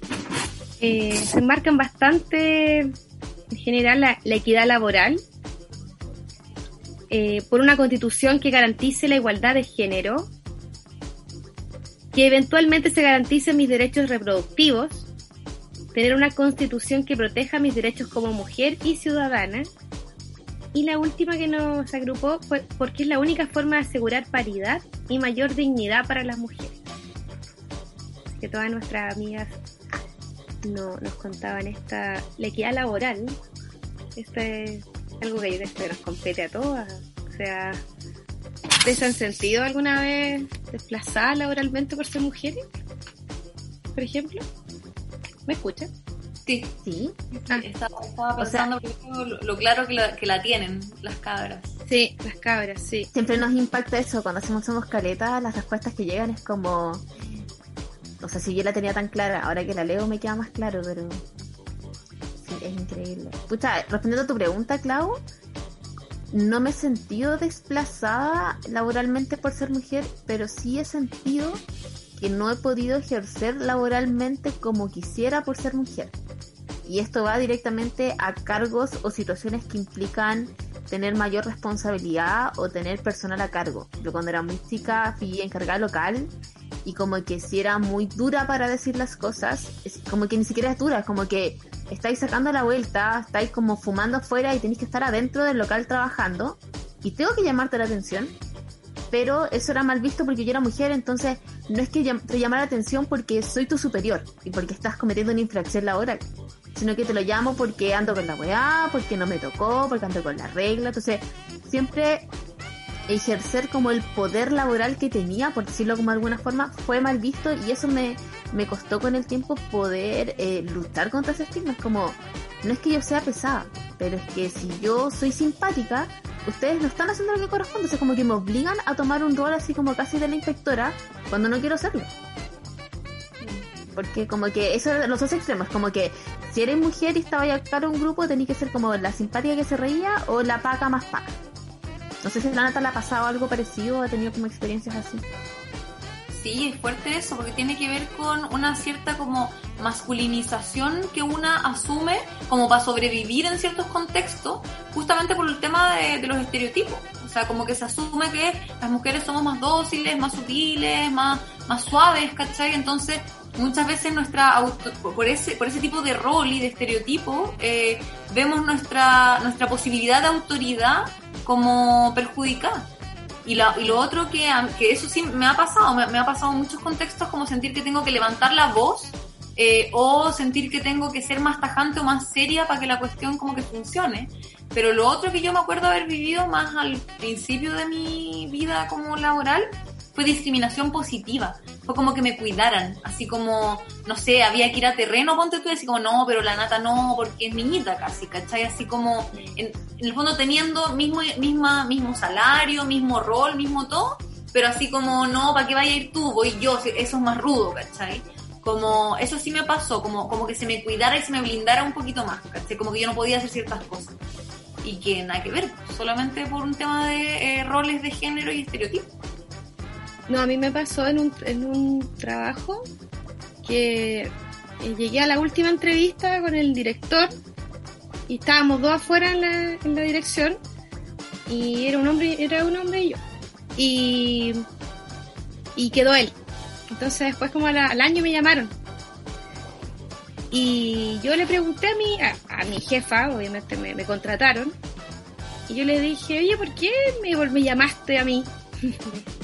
eh, se enmarcan bastante, en general, la, la equidad laboral, eh, por una constitución que garantice la igualdad de género, que eventualmente se garanticen mis derechos reproductivos, tener una constitución que proteja mis derechos como mujer y ciudadana. Y la última que nos agrupó fue porque es la única forma de asegurar paridad y mayor dignidad para las mujeres. Que todas nuestras amigas no, nos contaban esta, la equidad laboral. Esto es algo que yo creo que nos compete a todas. O sea, ¿ustedes se han sentido alguna vez desplazadas laboralmente por ser mujeres? Por ejemplo. ¿Me escuchan? Sí, Sí. Ah. estaba, estaba O sea- pensando primero lo, lo claro que la, que la tienen las cabras. Sí, las cabras, sí. Siempre nos impacta eso, cuando hacemos Somos Caleta, las respuestas que llegan es como... O sea, si yo la tenía tan clara, ahora que la leo me queda más claro, pero... Sí, es increíble. Pucha, respondiendo a tu pregunta, Clau, no me he sentido desplazada laboralmente por ser mujer, pero sí he sentido que no he podido ejercer laboralmente como quisiera por ser mujer. Y esto va directamente a cargos o situaciones que implican tener mayor responsabilidad o tener personal a cargo. Yo cuando era muy chica fui encargada local y como que si era muy dura para decir las cosas, como que ni siquiera es dura, es como que estáis sacando la vuelta, estáis como fumando afuera y tenéis que estar adentro del local trabajando y tengo que llamarte la atención, pero eso era mal visto porque yo era mujer, entonces no es que te llamara la atención porque soy tu superior y porque estás cometiendo una infracción laboral, sino que te lo llamo porque ando con la weá, porque no me tocó, porque ando con la regla, entonces siempre ejercer como el poder laboral que tenía, por decirlo como de alguna forma, fue mal visto y eso me, me costó con el tiempo poder eh, luchar contra ese estigma. Es como, no es que yo sea pesada, pero es que si yo soy simpática, ustedes no están haciendo lo que corresponde, es como que me obligan a tomar un rol así como casi de la inspectora cuando no quiero serlo. Porque como que eso los dos extremos, como que si eres mujer y estaba a actuar un grupo, tenéis que ser como la simpática que se reía o la paca más paca. No sé si la Nata le ha pasado algo parecido o ha tenido como experiencias así. Sí, es fuerte eso, porque tiene que ver con una cierta como masculinización que una asume como para sobrevivir en ciertos contextos, justamente por el tema de, los estereotipos. O sea, como que se asume que las mujeres somos más dóciles, más sutiles, más, más suaves, ¿cachai? Entonces, muchas veces nuestra auto, por ese por ese tipo de rol y de estereotipo eh, vemos nuestra nuestra posibilidad de autoridad como perjudicada. Y, la, y lo otro que, que eso sí me ha pasado, me, ha pasado en muchos contextos como sentir que tengo que levantar la voz eh, o sentir que tengo que ser más tajante o más seria para que la cuestión como que funcione. Pero lo otro que yo me acuerdo haber vivido más al principio de mi vida como laboral fue discriminación positiva. Fue como que me cuidaran, así como, no sé, había que ir a terreno, ponte tú, y así como, no, pero la nata no, porque es niñita casi, ¿cachai? Así como, en, el fondo teniendo mismo, misma, mismo salario, mismo rol, mismo todo, pero así como, no, ¿para qué vaya a ir tú? Voy yo, eso es más rudo, ¿cachai? Como, eso sí me pasó, como, como que se me cuidara y se me blindara un poquito más, ¿cachai? Como que yo no podía hacer ciertas cosas. Y que nada que ver, solamente por un tema de eh, roles de género y estereotipos. No, a mí me pasó en un, en un trabajo que eh, llegué a la última entrevista con el director y estábamos dos afuera en la, en la dirección y era un hombre, era un hombre y yo. Y, y quedó él. Entonces después como al año me llamaron. Y yo le pregunté a mi, a, mi jefa, obviamente me, contrataron, y yo le dije, oye, ¿por qué me, me llamaste a mí?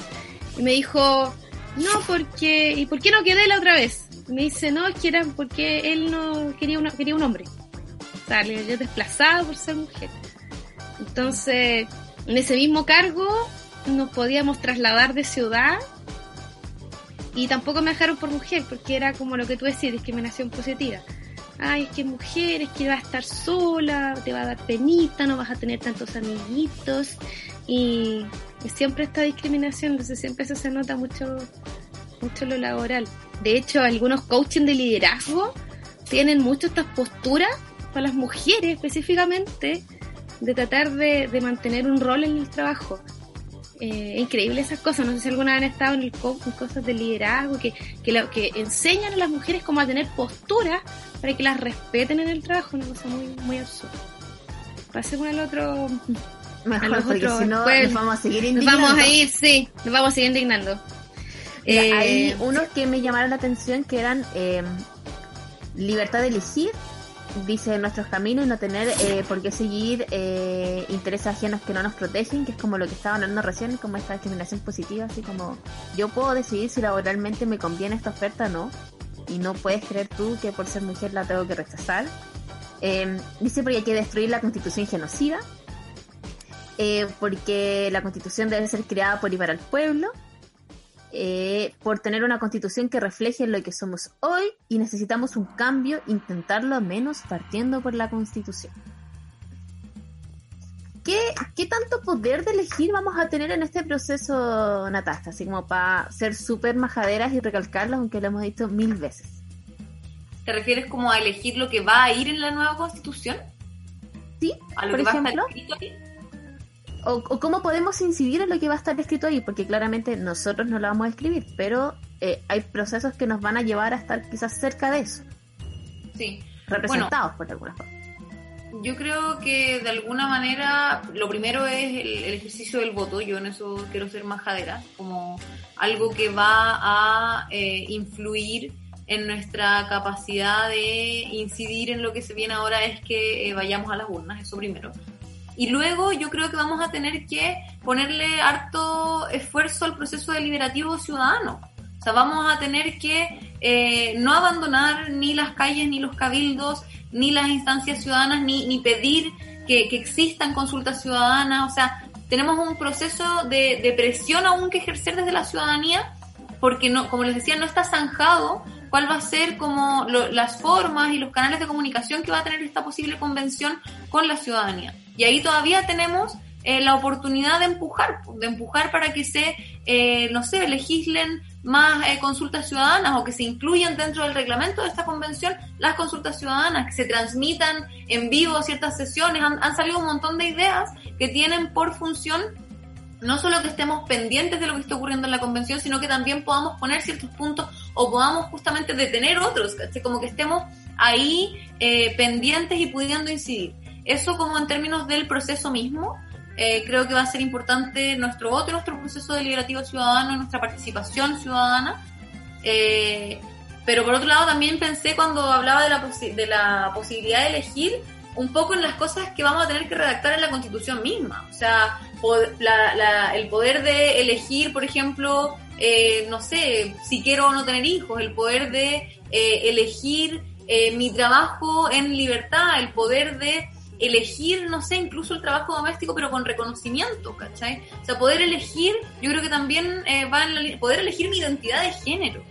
Y me dijo, no, porque, ¿y por qué no quedé la otra vez? me dice, no, es que era porque él no quería, una, quería un hombre. O sea, yo desplazado por ser mujer. Entonces, en ese mismo cargo nos podíamos trasladar de ciudad y tampoco me dejaron por mujer, porque era como lo que tú decís, discriminación positiva. Ay, es que mujer, es que va a estar sola, te va a dar penita, no vas a tener tantos amiguitos. Y siempre esta discriminación, entonces siempre eso se nota mucho, mucho lo laboral. De hecho, algunos coaching de liderazgo tienen mucho estas posturas para las mujeres específicamente de tratar de, mantener un rol en el trabajo. Eh, increíble esas cosas. No sé si alguna vez han estado en el coaching, cosas de liderazgo que, que, que enseñan a las mujeres cómo a tener postura para que las respeten en el trabajo. Una cosa muy, muy absurda. Pasemos al otro Mejor, porque si no nos vamos a seguir indignando. Nos vamos a ir, sí, nos vamos a seguir indignando. Eh, hay unos que me llamaron la atención que eran eh, libertad de elegir, dice nuestros caminos y no tener eh, por qué seguir eh, intereses ajenos que no nos protegen, que es como lo que estaban hablando recién, como esta discriminación positiva, así como yo puedo decidir si laboralmente me conviene esta oferta o no, y no puedes creer tú que por ser mujer la tengo que rechazar. dice porque hay que destruir la constitución genocida, eh, porque la constitución debe ser creada por y para el pueblo, eh, por tener una constitución que refleje lo que somos hoy y necesitamos un cambio, intentarlo al menos partiendo por la constitución. ¿Qué, ¿Qué, tanto poder de elegir vamos a tener en este proceso, Natasta? Así como para ser súper majaderas y recalcarlo, aunque lo hemos dicho mil veces. ¿Te refieres como a elegir lo que va a ir en la nueva constitución? Sí, ¿A lo por que ejemplo. Va a estar o, cómo podemos incidir en lo que va a estar escrito ahí, porque claramente nosotros no lo vamos a escribir, pero eh, hay procesos que nos van a llevar a estar quizás cerca de eso. Sí. Representados por alguna forma. Yo creo que de alguna manera lo primero es el, el ejercicio del voto, yo en eso quiero ser majadera, como algo que va a eh, influir en nuestra capacidad de incidir en lo que se viene ahora es que eh, vayamos a las urnas, eso primero. Y luego yo creo que vamos a tener que ponerle harto esfuerzo al proceso deliberativo ciudadano. O sea, vamos a tener que eh, no abandonar ni las calles, ni los cabildos, ni las instancias ciudadanas, ni, ni pedir que, que existan consultas ciudadanas. O sea, tenemos un proceso de, de presión aún que ejercer desde la ciudadanía, porque no, como les decía, no está zanjado cuál va a ser como lo, las formas y los canales de comunicación que va a tener esta posible convención con la ciudadanía. Y ahí todavía tenemos eh, la oportunidad de empujar, de empujar para que se, eh, no sé, legislen más eh, consultas ciudadanas o que se incluyan dentro del reglamento de esta convención las consultas ciudadanas, que se transmitan en vivo ciertas sesiones. Han, han salido un montón de ideas que tienen por función no solo que estemos pendientes de lo que está ocurriendo en la convención, sino que también podamos poner ciertos puntos o podamos justamente detener otros, ¿cachai? como que estemos ahí eh, pendientes y pudiendo incidir. Eso como en términos del proceso mismo, eh, creo que va a ser importante nuestro voto, nuestro proceso deliberativo ciudadano, nuestra participación ciudadana. Eh, pero por otro lado también pensé cuando hablaba de la, de la posibilidad de elegir un poco en las cosas que vamos a tener que redactar en la constitución misma. O sea, la, la, el poder de elegir, por ejemplo, eh, no sé, si quiero o no tener hijos, el poder de eh, elegir eh, mi trabajo en libertad, el poder de elegir, no sé, incluso el trabajo doméstico, pero con reconocimiento, ¿cachai? O sea, poder elegir, yo creo que también va en la, poder elegir mi identidad de género.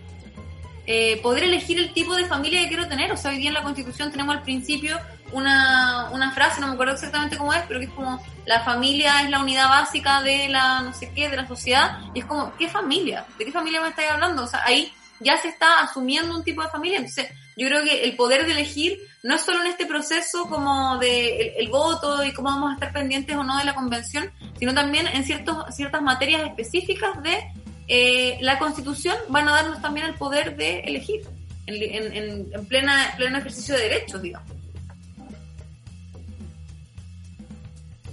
poder elegir el tipo de familia que quiero tener. O sea, hoy día en la Constitución tenemos al principio una, una frase, no me acuerdo exactamente cómo es, pero que es como la familia es la unidad básica de la no sé qué, de la sociedad, y es como, ¿qué familia? ¿De qué familia me estáis hablando? O sea, ahí ya se está asumiendo un tipo de familia, entonces yo creo que el poder de elegir no es solo en este proceso como de el, voto y cómo vamos a estar pendientes o no de la convención, sino también en ciertos, ciertas materias específicas de eh, la constitución van a darnos también el poder de elegir en, en, en plena, pleno ejercicio de derechos, digamos.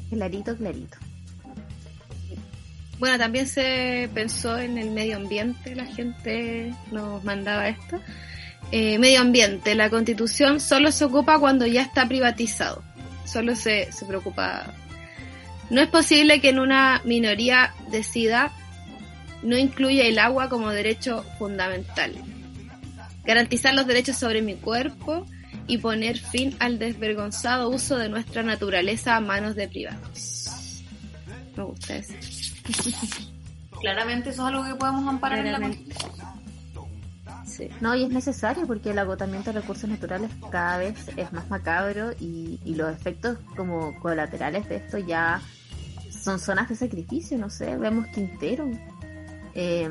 Clarito, clarito. Bueno, también se pensó en el medio ambiente, la gente nos mandaba esto. Eh, medio ambiente, la constitución solo se ocupa cuando ya está privatizado, solo se, se preocupa. No es posible que en una minoría decida no incluya el agua como derecho fundamental. Garantizar los derechos sobre mi cuerpo, y poner fin al desvergonzado uso de nuestra naturaleza a manos de privados. Me gusta eso. Claramente eso es algo que podemos amparar en la Constitución. Sí. No, y es necesario porque el agotamiento de recursos naturales cada vez es más macabro y, y los efectos como colaterales de esto ya son zonas de sacrificio, no sé, vemos Quintero. Eh,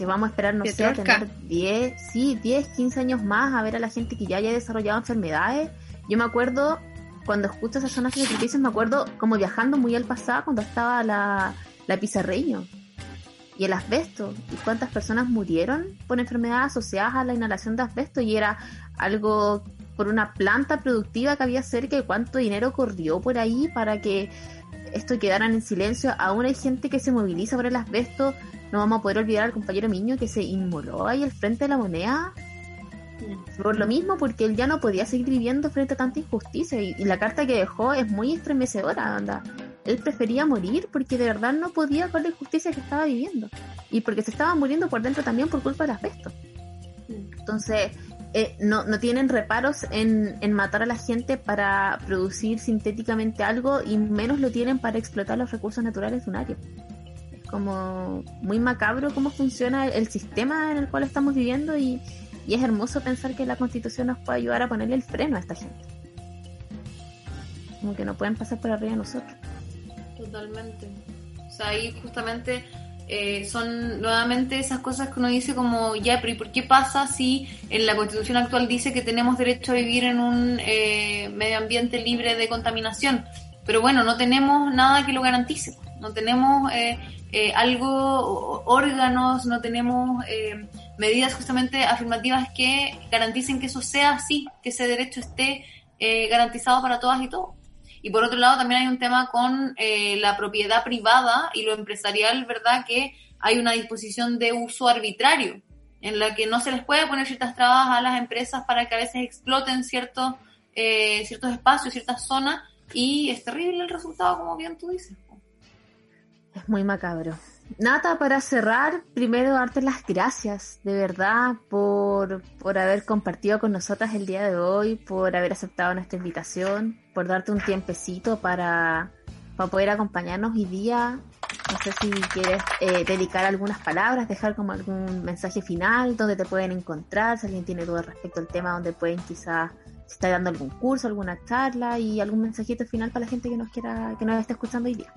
que vamos a esperar, no sé, a tener 10, sí, 10, 15 años más a ver a la gente que ya haya desarrollado enfermedades. Yo me acuerdo, cuando escucho esas zonas de sacrificios, me acuerdo como viajando muy al pasado cuando estaba la, la Pizarreño y el asbesto. Y cuántas personas murieron por enfermedades asociadas a la inhalación de asbesto y era algo por una planta productiva que había cerca y cuánto dinero corrió por ahí para que esto quedara en silencio. Aún hay gente que se moviliza por el asbesto no vamos a poder olvidar al compañero Miño que se inmoló ahí al frente de la moneda. Por lo mismo, porque él ya no podía seguir viviendo frente a tanta injusticia. Y, la carta que dejó es muy estremecedora, anda. Él prefería morir porque de verdad no podía con la injusticia que estaba viviendo. Y porque se estaba muriendo por dentro también por culpa del asbesto. Entonces, eh, no, no tienen reparos en, en matar a la gente para producir sintéticamente algo y menos lo tienen para explotar los recursos naturales de un área como muy macabro cómo funciona el, sistema en el cual estamos viviendo y, es hermoso pensar que la constitución nos puede ayudar a ponerle el freno a esta gente. Como que no pueden pasar por arriba de nosotros. Totalmente. O sea, ahí justamente eh, son nuevamente esas cosas que uno dice como, ya, pero ¿y por qué pasa si en la constitución actual dice que tenemos derecho a vivir en un eh, medio ambiente libre de contaminación? Pero bueno, no tenemos nada que lo garantice. No tenemos eh, eh, algo, órganos, no tenemos eh, medidas justamente afirmativas que garanticen que eso sea así, que ese derecho esté eh, garantizado para todas y todos. Y por otro lado, también hay un tema con eh, la propiedad privada y lo empresarial, ¿verdad? Que hay una disposición de uso arbitrario en la que no se les puede poner ciertas trabas a las empresas para que a veces exploten ciertos, eh, ciertos espacios, ciertas zonas, y es terrible el resultado, como bien tú dices. Es muy macabro. Nata, para cerrar, primero darte las gracias, de verdad, por, por haber compartido con nosotras el día de hoy, por haber aceptado nuestra invitación, por darte un tiempecito para, para poder acompañarnos hoy día. No sé si quieres eh, dedicar algunas palabras, dejar como algún mensaje final, donde te pueden encontrar, si alguien tiene dudas respecto al tema, donde pueden quizás si está dando algún curso, alguna charla y algún mensajito final para la gente que nos quiera, que nos esté escuchando hoy día.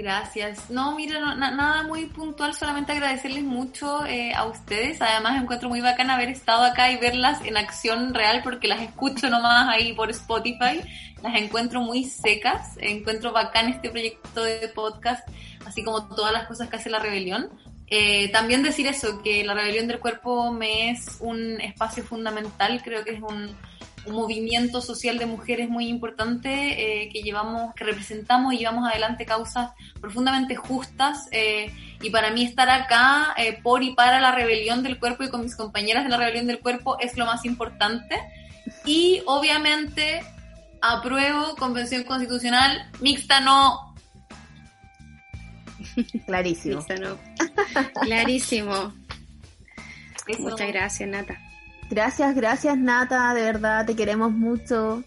Gracias. No, mira, nada muy puntual, solamente agradecerles mucho eh, a ustedes. Además, encuentro muy bacán haber estado acá y verlas en acción real porque las escucho nomás ahí por Spotify. Las encuentro muy secas. Encuentro bacán este proyecto de podcast, así como todas las cosas que hace la rebelión. Eh, también decir eso, que la rebelión del cuerpo me es un espacio fundamental, creo que es un un movimiento social de mujeres muy importante eh, que llevamos, que representamos y llevamos adelante causas profundamente justas. Eh, y para mí estar acá eh, por y para la rebelión del cuerpo y con mis compañeras de la rebelión del cuerpo es lo más importante. Y obviamente apruebo convención constitucional mixta no. Clarísimo. Mixta no. Clarísimo. Muchas gracias, Nata. Gracias, gracias Nata, de verdad te queremos mucho.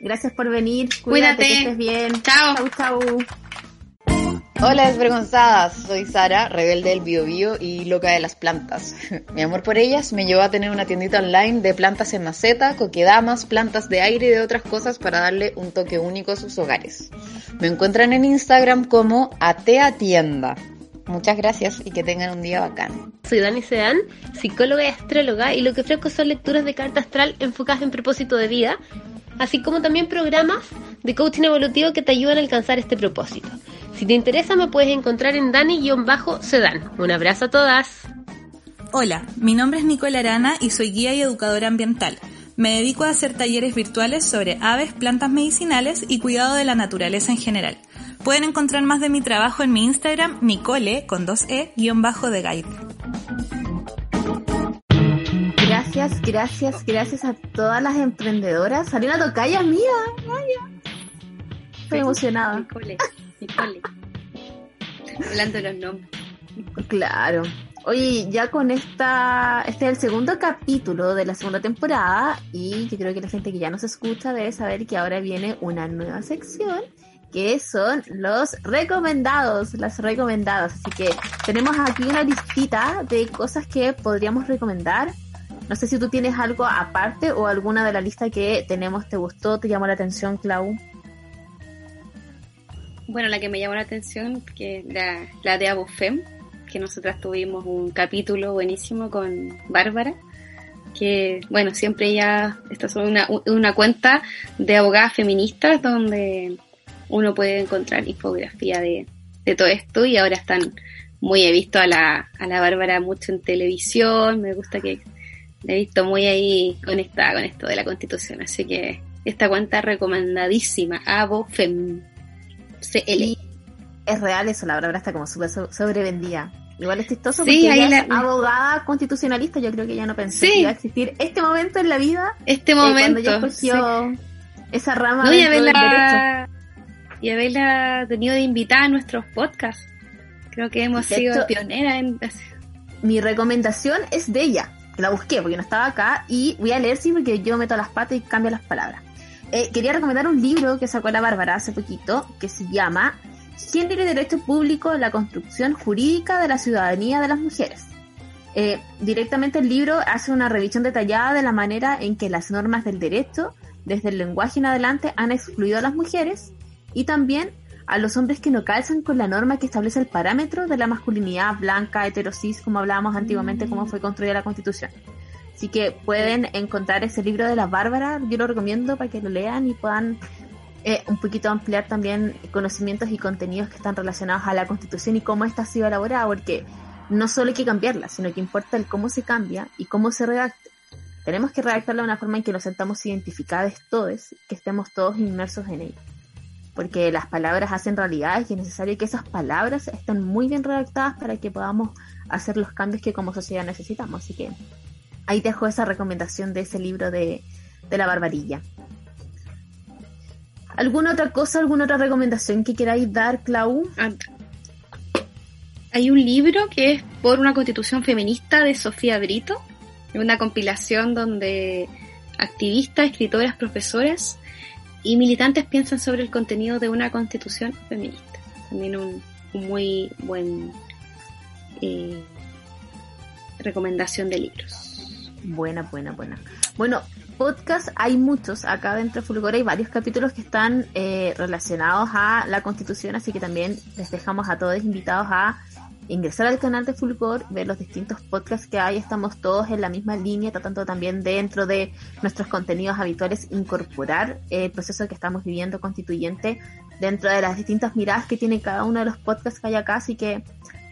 Gracias por venir. Cuídate, que estés bien. Chao. Chau, chau. Hola desvergonzadas, soy Sara, rebelde del bio, bio y loca de las plantas. Mi amor por ellas me llevó a tener una tiendita online de plantas en maceta, coquedamas, plantas de aire y de otras cosas para darle un toque único a sus hogares. Me encuentran en Instagram como Atea Tienda. Muchas gracias y que tengan un día bacán. Soy Dani Sedan, psicóloga y astróloga, y lo que ofrezco son lecturas de carta astral enfocadas en propósito de vida, así como también programas de coaching evolutivo que te ayudan a alcanzar este propósito. Si te interesa, me puedes encontrar en Dani-Sedan. Un abrazo a todas. Hola, mi nombre es Nicole Arana y soy guía y educadora ambiental. Me dedico a hacer talleres virtuales sobre aves, plantas medicinales y cuidado de la naturaleza en general. Pueden encontrar más de mi trabajo en mi Instagram, Nicole, con dos E, guion bajo de guide. Gracias, gracias, gracias a todas las emprendedoras. Salió una tocaya mía, vaya. Estoy emocionada. Nicole, Nicole. Hablando de los nombres. Claro. Oye, ya con esta, este es el segundo capítulo de la segunda temporada y yo creo que la gente que ya nos escucha debe saber que ahora viene una nueva sección que son los recomendados, las recomendadas. Así que tenemos aquí una listita de cosas que podríamos recomendar. No sé si tú tienes algo aparte o alguna de la lista que tenemos te gustó, te llamó la atención, Clau. Bueno, la que me llamó la atención, que la, la de Abofem, que nosotras tuvimos un capítulo buenísimo con Bárbara, que, bueno, siempre ya, esta es una, una cuenta de abogadas feministas donde uno puede encontrar infografía de, de todo esto y ahora están muy, he visto a la, a la Bárbara mucho en televisión, me gusta que la he visto muy ahí conectada con esto de la constitución, así que esta cuenta recomendadísima, ABOFEM, CL. es real eso, la Bárbara está como súper sobrevendida. Igual es chistoso Sí, porque ahí ella es la- abogada constitucionalista, yo creo que ella no pensó Sí. que iba a existir este momento en la vida Este eh, cuando momento. ella escogió esa rama No, y dentro del haberla, y haberla tenido de invitada a nuestros podcasts. Creo que hemos De sido hecho- pioneras en... Mi recomendación es de ella, que la busqué porque no estaba acá y voy a leer sí porque yo meto las patas y cambio las palabras. Eh, quería recomendar un libro que sacó la Bárbara hace poquito que se llama Género y Derecho Público, la construcción jurídica de la ciudadanía de las mujeres. Eh, directamente el libro hace una revisión detallada de la manera en que las normas del derecho, desde el lenguaje en adelante, han excluido a las mujeres y también a los hombres que no calzan con la norma que establece el parámetro de la masculinidad blanca, heterosis, como hablábamos antiguamente, cómo fue construida la constitución. Así que pueden encontrar ese libro de la Bárbara, yo lo recomiendo para que lo lean y puedan eh, un poquito ampliar también conocimientos y contenidos que están relacionados a la constitución y cómo esta ha sido elaborada, porque no solo hay que cambiarla, sino que importa el cómo se cambia y cómo se redacte. tenemos que redactarla de una forma en que nos sentamos identificados todos, que estemos todos inmersos en ella. Porque las palabras hacen realidad y es necesario que esas palabras estén muy bien redactadas para que podamos hacer los cambios que como sociedad necesitamos. Así que ahí dejo esa recomendación de ese libro de, de la barbarilla. ¿Alguna otra cosa, alguna otra recomendación que queráis dar, Clau? Ah, Hay un libro que es por una constitución feminista de Sofía Brito, una compilación donde activistas, escritoras, profesoras y militantes piensan sobre el contenido de una constitución feminista. También un, un muy buen eh, recomendación de libros. Buena, buena, buena. Bueno, podcast hay muchos. Acá dentro de Fulgor hay varios capítulos que están eh, relacionados a la constitución, así que también les dejamos a todos invitados a ingresar al canal de Fulgor, ver los distintos podcasts que hay. Estamos todos en la misma línea, tratando también dentro de nuestros contenidos habituales incorporar el proceso que estamos viviendo constituyente dentro de las distintas miradas que tiene cada uno de los podcasts que hay acá, así que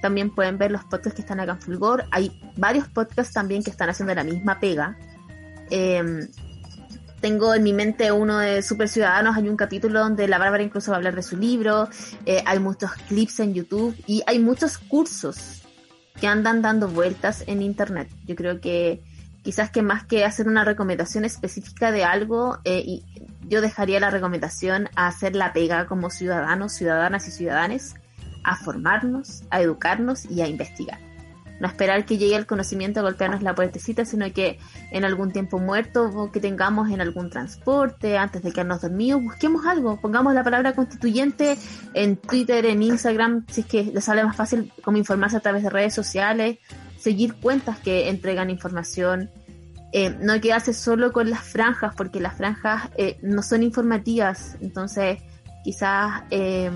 también pueden ver los podcasts que están acá en Fulgor. Hay varios podcasts también que están haciendo la misma pega. Eh, tengo en mi mente uno de Super Ciudadanos, hay un capítulo donde la Bárbara incluso va a hablar de su libro, eh, hay muchos clips en YouTube y hay muchos cursos que andan dando vueltas en Internet. Yo creo que quizás que más que hacer una recomendación específica de algo, eh, y yo dejaría la recomendación a hacer la pega como ciudadanos, ciudadanas y ciudadanes, a formarnos, a educarnos y a investigar. No esperar que llegue el conocimiento a golpearnos la puertecita, sino que en algún tiempo muerto o que tengamos en algún transporte, antes de quedarnos dormidos, busquemos algo, pongamos la palabra constituyente en Twitter, en Instagram, si es que les sale más fácil como informarse a través de redes sociales, seguir cuentas que entregan información, eh, no quedarse solo con las franjas, porque las franjas eh, no son informativas, entonces quizás eh,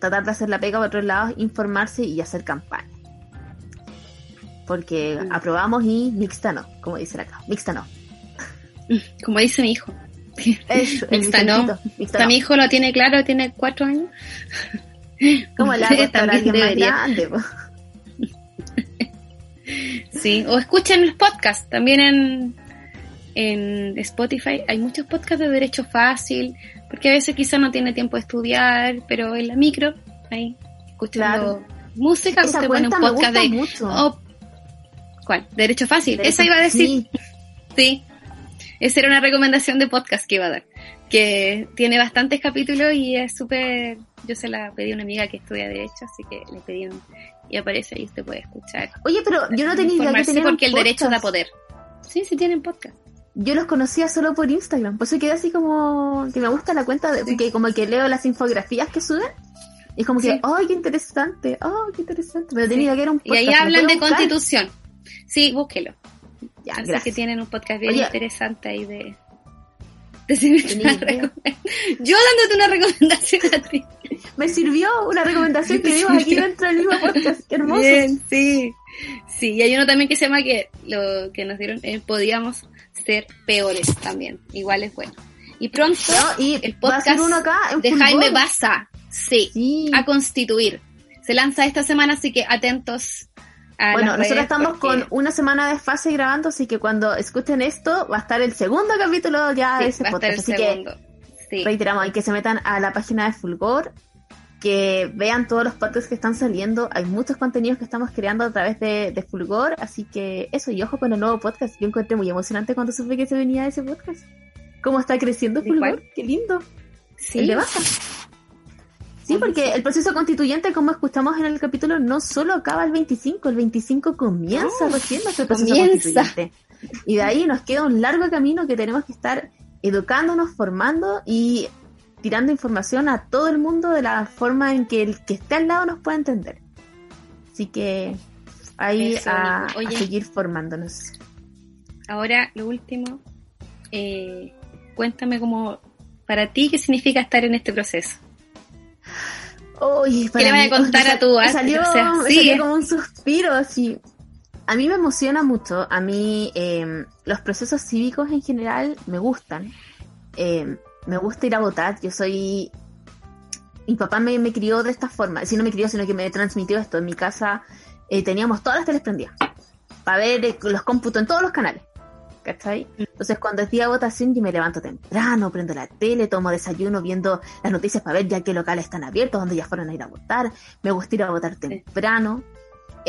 tratar de hacer la pega por otro lado, informarse y hacer campaña porque aprobamos y mixta no, como dice acá, mixta no. Como dice mi hijo. Eso, Mixta no. Mixta no. mi hijo lo tiene claro, tiene cuatro años. ¿Cómo le hago Sí, esto a también alguien más grande? po? Sí, o escuchen los podcasts. También en, en Spotify hay muchos podcasts de derecho fácil, porque a veces quizá no tiene tiempo de estudiar, pero en la micro, ahí, escuchando Claro. música, Esa usted pone un podcast de... mucho. oh, ¿Cuál? Derecho fácil. Derecho- Esa iba a decir. sí. Sí. Esa era una recomendación de podcast que iba a dar. Que tiene bastantes capítulos y es súper. Yo se la pedí a una amiga que estudia Derecho, así que le pedí un. Y aparece ahí, usted puede escuchar. Oye, pero yo no tenía idea que porque el derecho da poder. Sí, sí tienen podcast. Yo los conocía solo por Instagram, por eso quedé así como que me gusta la cuenta, de, que como que leo las infografías que suben. Y es como que, Sí. ¡ay, qué interesante! ¡ay, qué interesante! Pero tenía idea que era un Y podcast. ahí ¿lo hablan de buscar? constitución. Sí, búsquelo. Ya, Así gracias. que tienen un podcast bien Oye. interesante ahí de... de. Yo dándote una recomendación a ti. Me sirvió una recomendación que dimos aquí dentro del mismo podcast. ¡Qué hermoso! Bien, sí. Sí, y hay uno también que se llama que lo que nos dieron, eh, podíamos ser peores también. Igual es bueno. Y pronto No, y el podcast uno acá de. Jaime Baza, sí, Sí. a constituir. Se lanza esta semana, así que atentos a Bueno, nosotros estamos porque- con una semana de fase grabando, así que cuando escuchen esto va a estar el segundo capítulo ya Sí, de ese va a estar podcast. el Así que segundo. Sí. reiteramos, hay que se metan a la página de Fulgor, que vean todos los podcasts que están saliendo. Hay muchos contenidos que estamos creando a través de, de Fulgor, así que eso, y ojo con el nuevo podcast. Yo encontré muy emocionante cuando supe que se venía ese podcast. ¿Cómo está creciendo ¿De Fulgor? cuál? Qué lindo. Sí. El de Baja. Sí, porque el proceso constituyente, como escuchamos en el capítulo, no solo acaba el 25, el 25 comienza recién nuestro proceso comienza. constituyente. Y de ahí nos queda un largo camino que tenemos que estar educándonos, formando y tirando información a todo el mundo de la forma en que el que esté al lado nos pueda entender. Así que ahí Eso, a, seguir formándonos. Ahora, lo último, eh, cuéntame como para ti qué significa estar en este proceso. Uy, ¿Qué le vas a contar a tu arte? salió, O sea, salió como un suspiro así. A mí me emociona mucho. A mí eh, los procesos cívicos en general me gustan. Eh, me gusta ir a votar. Yo soy... Mi papá me, me crió de esta forma. Si no me crió, sino que me transmitió esto. En mi casa eh, teníamos todas las teles prendidas. Para ver eh, los cómputos en todos los canales. ¿cachai? Entonces cuando es día de votación yo me levanto temprano, prendo la tele, tomo desayuno viendo las noticias para ver ya qué locales están abiertos, donde ya fueron a ir a votar. Me gusta ir a votar temprano,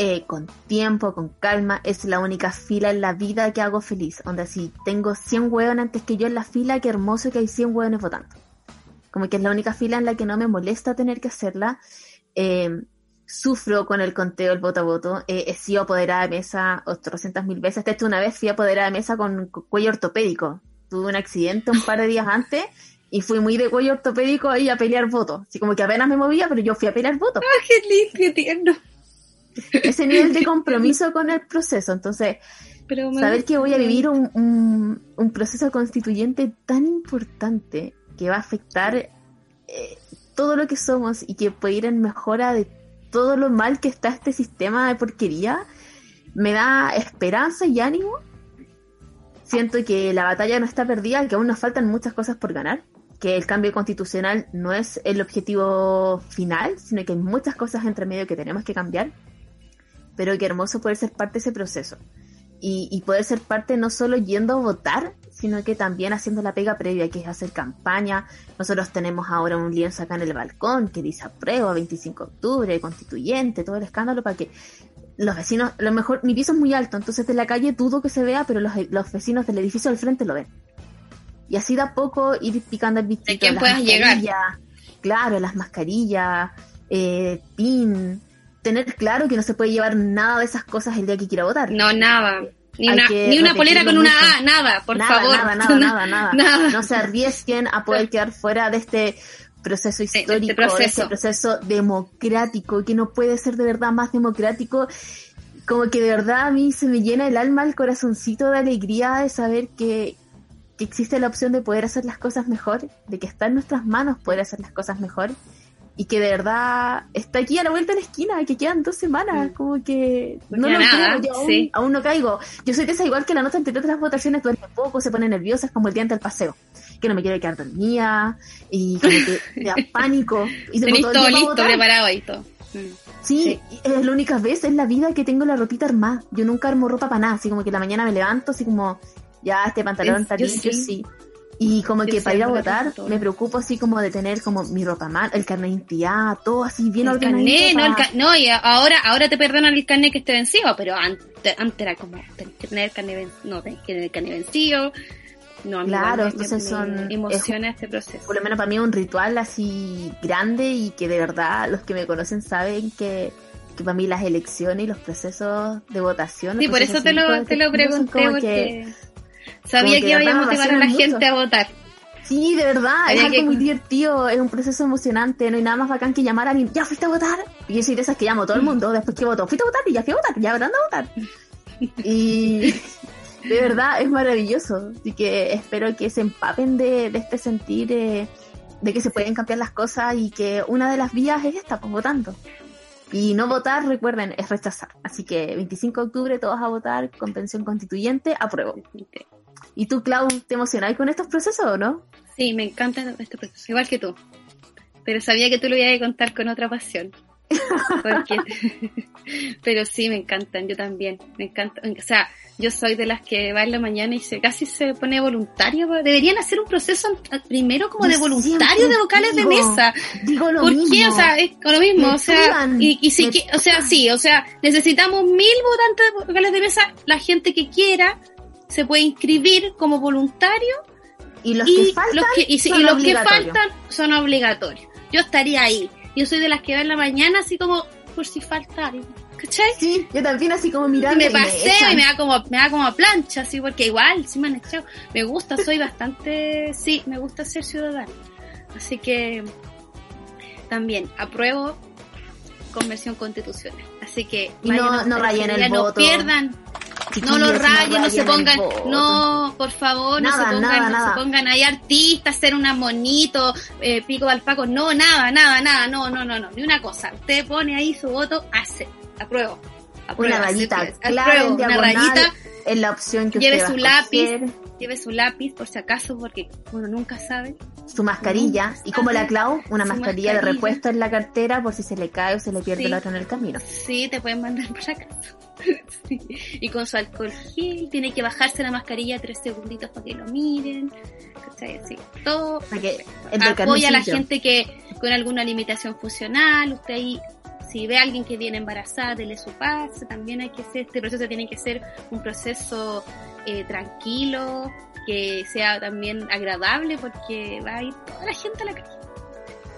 eh, con tiempo, con calma. Es la única fila en la vida que hago feliz. Donde si tengo 100 hueones antes que yo en la fila, qué hermoso que hay 100 hueones votando. Como que es la única fila en la que no me molesta tener que hacerla. Eh, sufro con el conteo el voto a voto. Eh, he sido apoderada de mesa 800 mil veces. De una vez fui apoderada de mesa con cu- cuello ortopédico. Tuve un accidente un par de días antes y fui muy de cuello ortopédico ahí a pelear votos. Así como que apenas me movía, pero yo fui a pelear votos. ¡Ah, qué lindo! Ese nivel de compromiso con el proceso. Entonces, Pero saber que voy a vivir un, un, un proceso constituyente tan importante que va a afectar eh, todo lo que somos y que puede ir en mejora de todo lo mal que está este sistema de porquería, me da esperanza y ánimo. Siento que la batalla no está perdida, que aún nos faltan muchas cosas por ganar, que el cambio constitucional no es el objetivo final, sino que hay muchas cosas entre medio que tenemos que cambiar, pero que hermoso poder ser parte de ese proceso y, y poder ser parte no solo yendo a votar, sino que también haciendo la pega previa, que es hacer campaña. Nosotros tenemos ahora un lienzo acá en el balcón que dice apruebo 25 de octubre, constituyente, todo el escándalo para que los vecinos, a lo mejor mi piso es muy alto, entonces de la calle dudo que se vea, pero los, los vecinos del edificio al frente lo ven. Y así de a poco ir picando el bichito. quién las puedas llegar. Claro, las mascarillas, eh, pin, tener claro que no se puede llevar nada de esas cosas el día que quiera votar. No, nada. Ni una, ni una polera con una. A, nada, por nada, favor. Nada, nada, nada, nada, Nada. No se arriesguen a poder quedar fuera de este proceso este histórico, de proceso. este proceso democrático, que no puede ser de verdad más democrático. Como que de verdad a mí se me llena el alma, el corazoncito de alegría de saber que, que existe la opción de poder hacer las cosas mejor, de que está en nuestras manos poder hacer las cosas mejor y que de verdad está aquí a la vuelta de la esquina, que quedan dos semanas, Mm. como que No lo nada, creo, yo aún, sí. aún no caigo. Yo soy de esa igual que la noche anterior de las votaciones duerme poco, se pone nerviosa, es como el día antes del paseo, que no me quiero quedar dormida y como que me da pánico. Y Tenéis todo todo listo, preparado y todo. Mm. Sí, es la única vez en la vida que tengo la ropita armada. Yo nunca armo ropa para nada, así como que la mañana me levanto, así como, ya este pantalón está Yo limpio, sí. sí. Y como que para ir a votar me preocupo así como de tener como mi ropa mano, el carnet de identidad, todo así bien El carnet, no, el ca- no, y ahora, ahora te perdonan el carnet que esté vencido, pero antes, antes era como, tenés que tener el carnet, no, tenés que tener el carnet vencido. No, Claro, entonces son- emociona este proceso. por lo menos para mí es un ritual así grande y que de verdad los que me conocen saben que, que para mí las elecciones y los procesos de votación. Sí, por eso te lo, te lo pregunté, que- sabía que, que iba a motivar a la gente a votar. Sí, de verdad, es algo que- muy divertido, es un proceso emocionante, no hay nada más bacán que llamar a alguien, ya fuiste a votar. Y yo soy de esas que llamo a todo el mundo, después que voto, fuiste a votar y ya fui a votar, ya hablando a votar. Y de verdad es maravilloso, así que espero que se empapen de, de este sentir eh, de que se pueden cambiar las cosas y que una de las vías es esta, pues votando. Y no votar, recuerden, es rechazar. Así que 25 de octubre todos a votar, convención constituyente, apruebo. ¿Y tú, Clau, te emocionáis con estos procesos o no? Sí, me encanta este proceso, igual que tú. Pero sabía que tú lo ibas a contar con otra pasión. Porque... Pero sí, me encantan, yo también. Me encanta. O sea, yo soy de las que va en la mañana y se casi se pone voluntario. Deberían hacer un proceso primero como Yo de voluntario de vocales de mesa. Digo lo ¿Por mismo. qué? O sea, es con lo mismo, Me o sea, y, y si que- o sea, sí, o sea, necesitamos mil votantes de vocales de mesa, la gente que quiera se puede inscribir como voluntario y los y que faltan, los que, y, si- son y los que obligatorios. faltan son obligatorios. Yo estaría ahí. Yo soy de las que va en la mañana así como por si falta algo. ¿Cachai? Sí, yo también así como mirando me y me paseo y me da como, me da como a plancha, así, porque igual, sí me han echado. Me gusta, soy bastante, sí, me gusta ser ciudadano. Así que también apruebo conversión constitucional. Así que no- no rayen el día, no voto. pierdan, no lo rayen, no se pongan, no, por favor, no se pongan, nada, no nada. se pongan ahí artistas, ser una monito, eh, pico de alpaco, no, nada, nada, nada, no, no, no, no, ni una cosa. Usted pone ahí su voto, hace, apruebo. apruebo, Una rayita apruebo, una rayita, en la opción que lleve usted su lápiz, lleve su lápiz por si acaso, porque uno nunca sabe. su mascarilla y como la Clau, una mascarilla de repuesto en la cartera por si se le cae o se le pierde Sí. la otra en el camino. Sí, te pueden mandar para acá. y con su alcohol gel, tiene que bajarse la mascarilla tres segunditos para que lo miren, ¿cachai? Así, todo que apoya a la gente que con alguna limitación funcional, usted ahí si ve a alguien que viene embarazada, dele su pase, también hay que hacer, este proceso tiene que ser un proceso eh, tranquilo, que sea también agradable, porque va a ir toda la gente a la calle.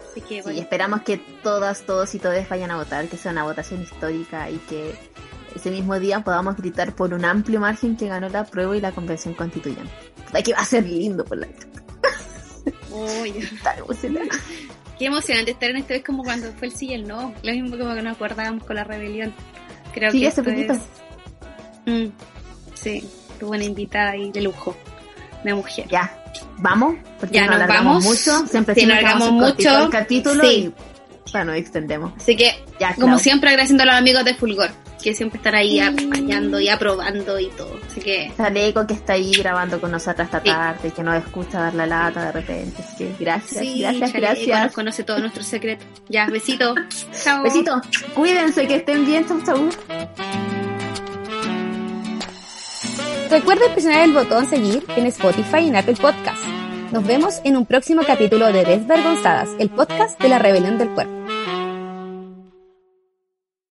Así que Sí, bueno, esperamos que todas, todos y todas vayan a votar, que sea una votación histórica y que ese mismo día podamos gritar por un amplio margen que ganó la prueba y la convención constituyente. Puta, que va a ser lindo por la emocionada. qué emocionante estar en esta vez como cuando fue el sí y el no, lo mismo como que nos acordábamos con la rebelión. Creo Sí, que hace poquito. es- Mm, sí, tuvo una invitada ahí de lujo, de mujer. Ya, vamos, porque Ya, no nos alargamos vamos. mucho, siempre Sí, nos alargamos mucho. el capítulo Sí. y bueno, extendemos. Así que, Ya, como siempre, agradeciendo a los amigos de Fulgor, que siempre están ahí acompañando y aprobando y todo. Así que, Saleco que está ahí grabando con nosotras esta Sí. tarde y que nos escucha dar la lata de repente. Así que gracias, sí, gracias, Chaleco nos gracias. conoce todos nuestros secretos. Ya, besito. Chao. Besitos, cuídense, que estén bien, chau, chau. Recuerda presionar el botón seguir en Spotify y en Apple Podcast. Nos vemos en un próximo capítulo de Desvergonzadas, el podcast de la rebelión del cuerpo.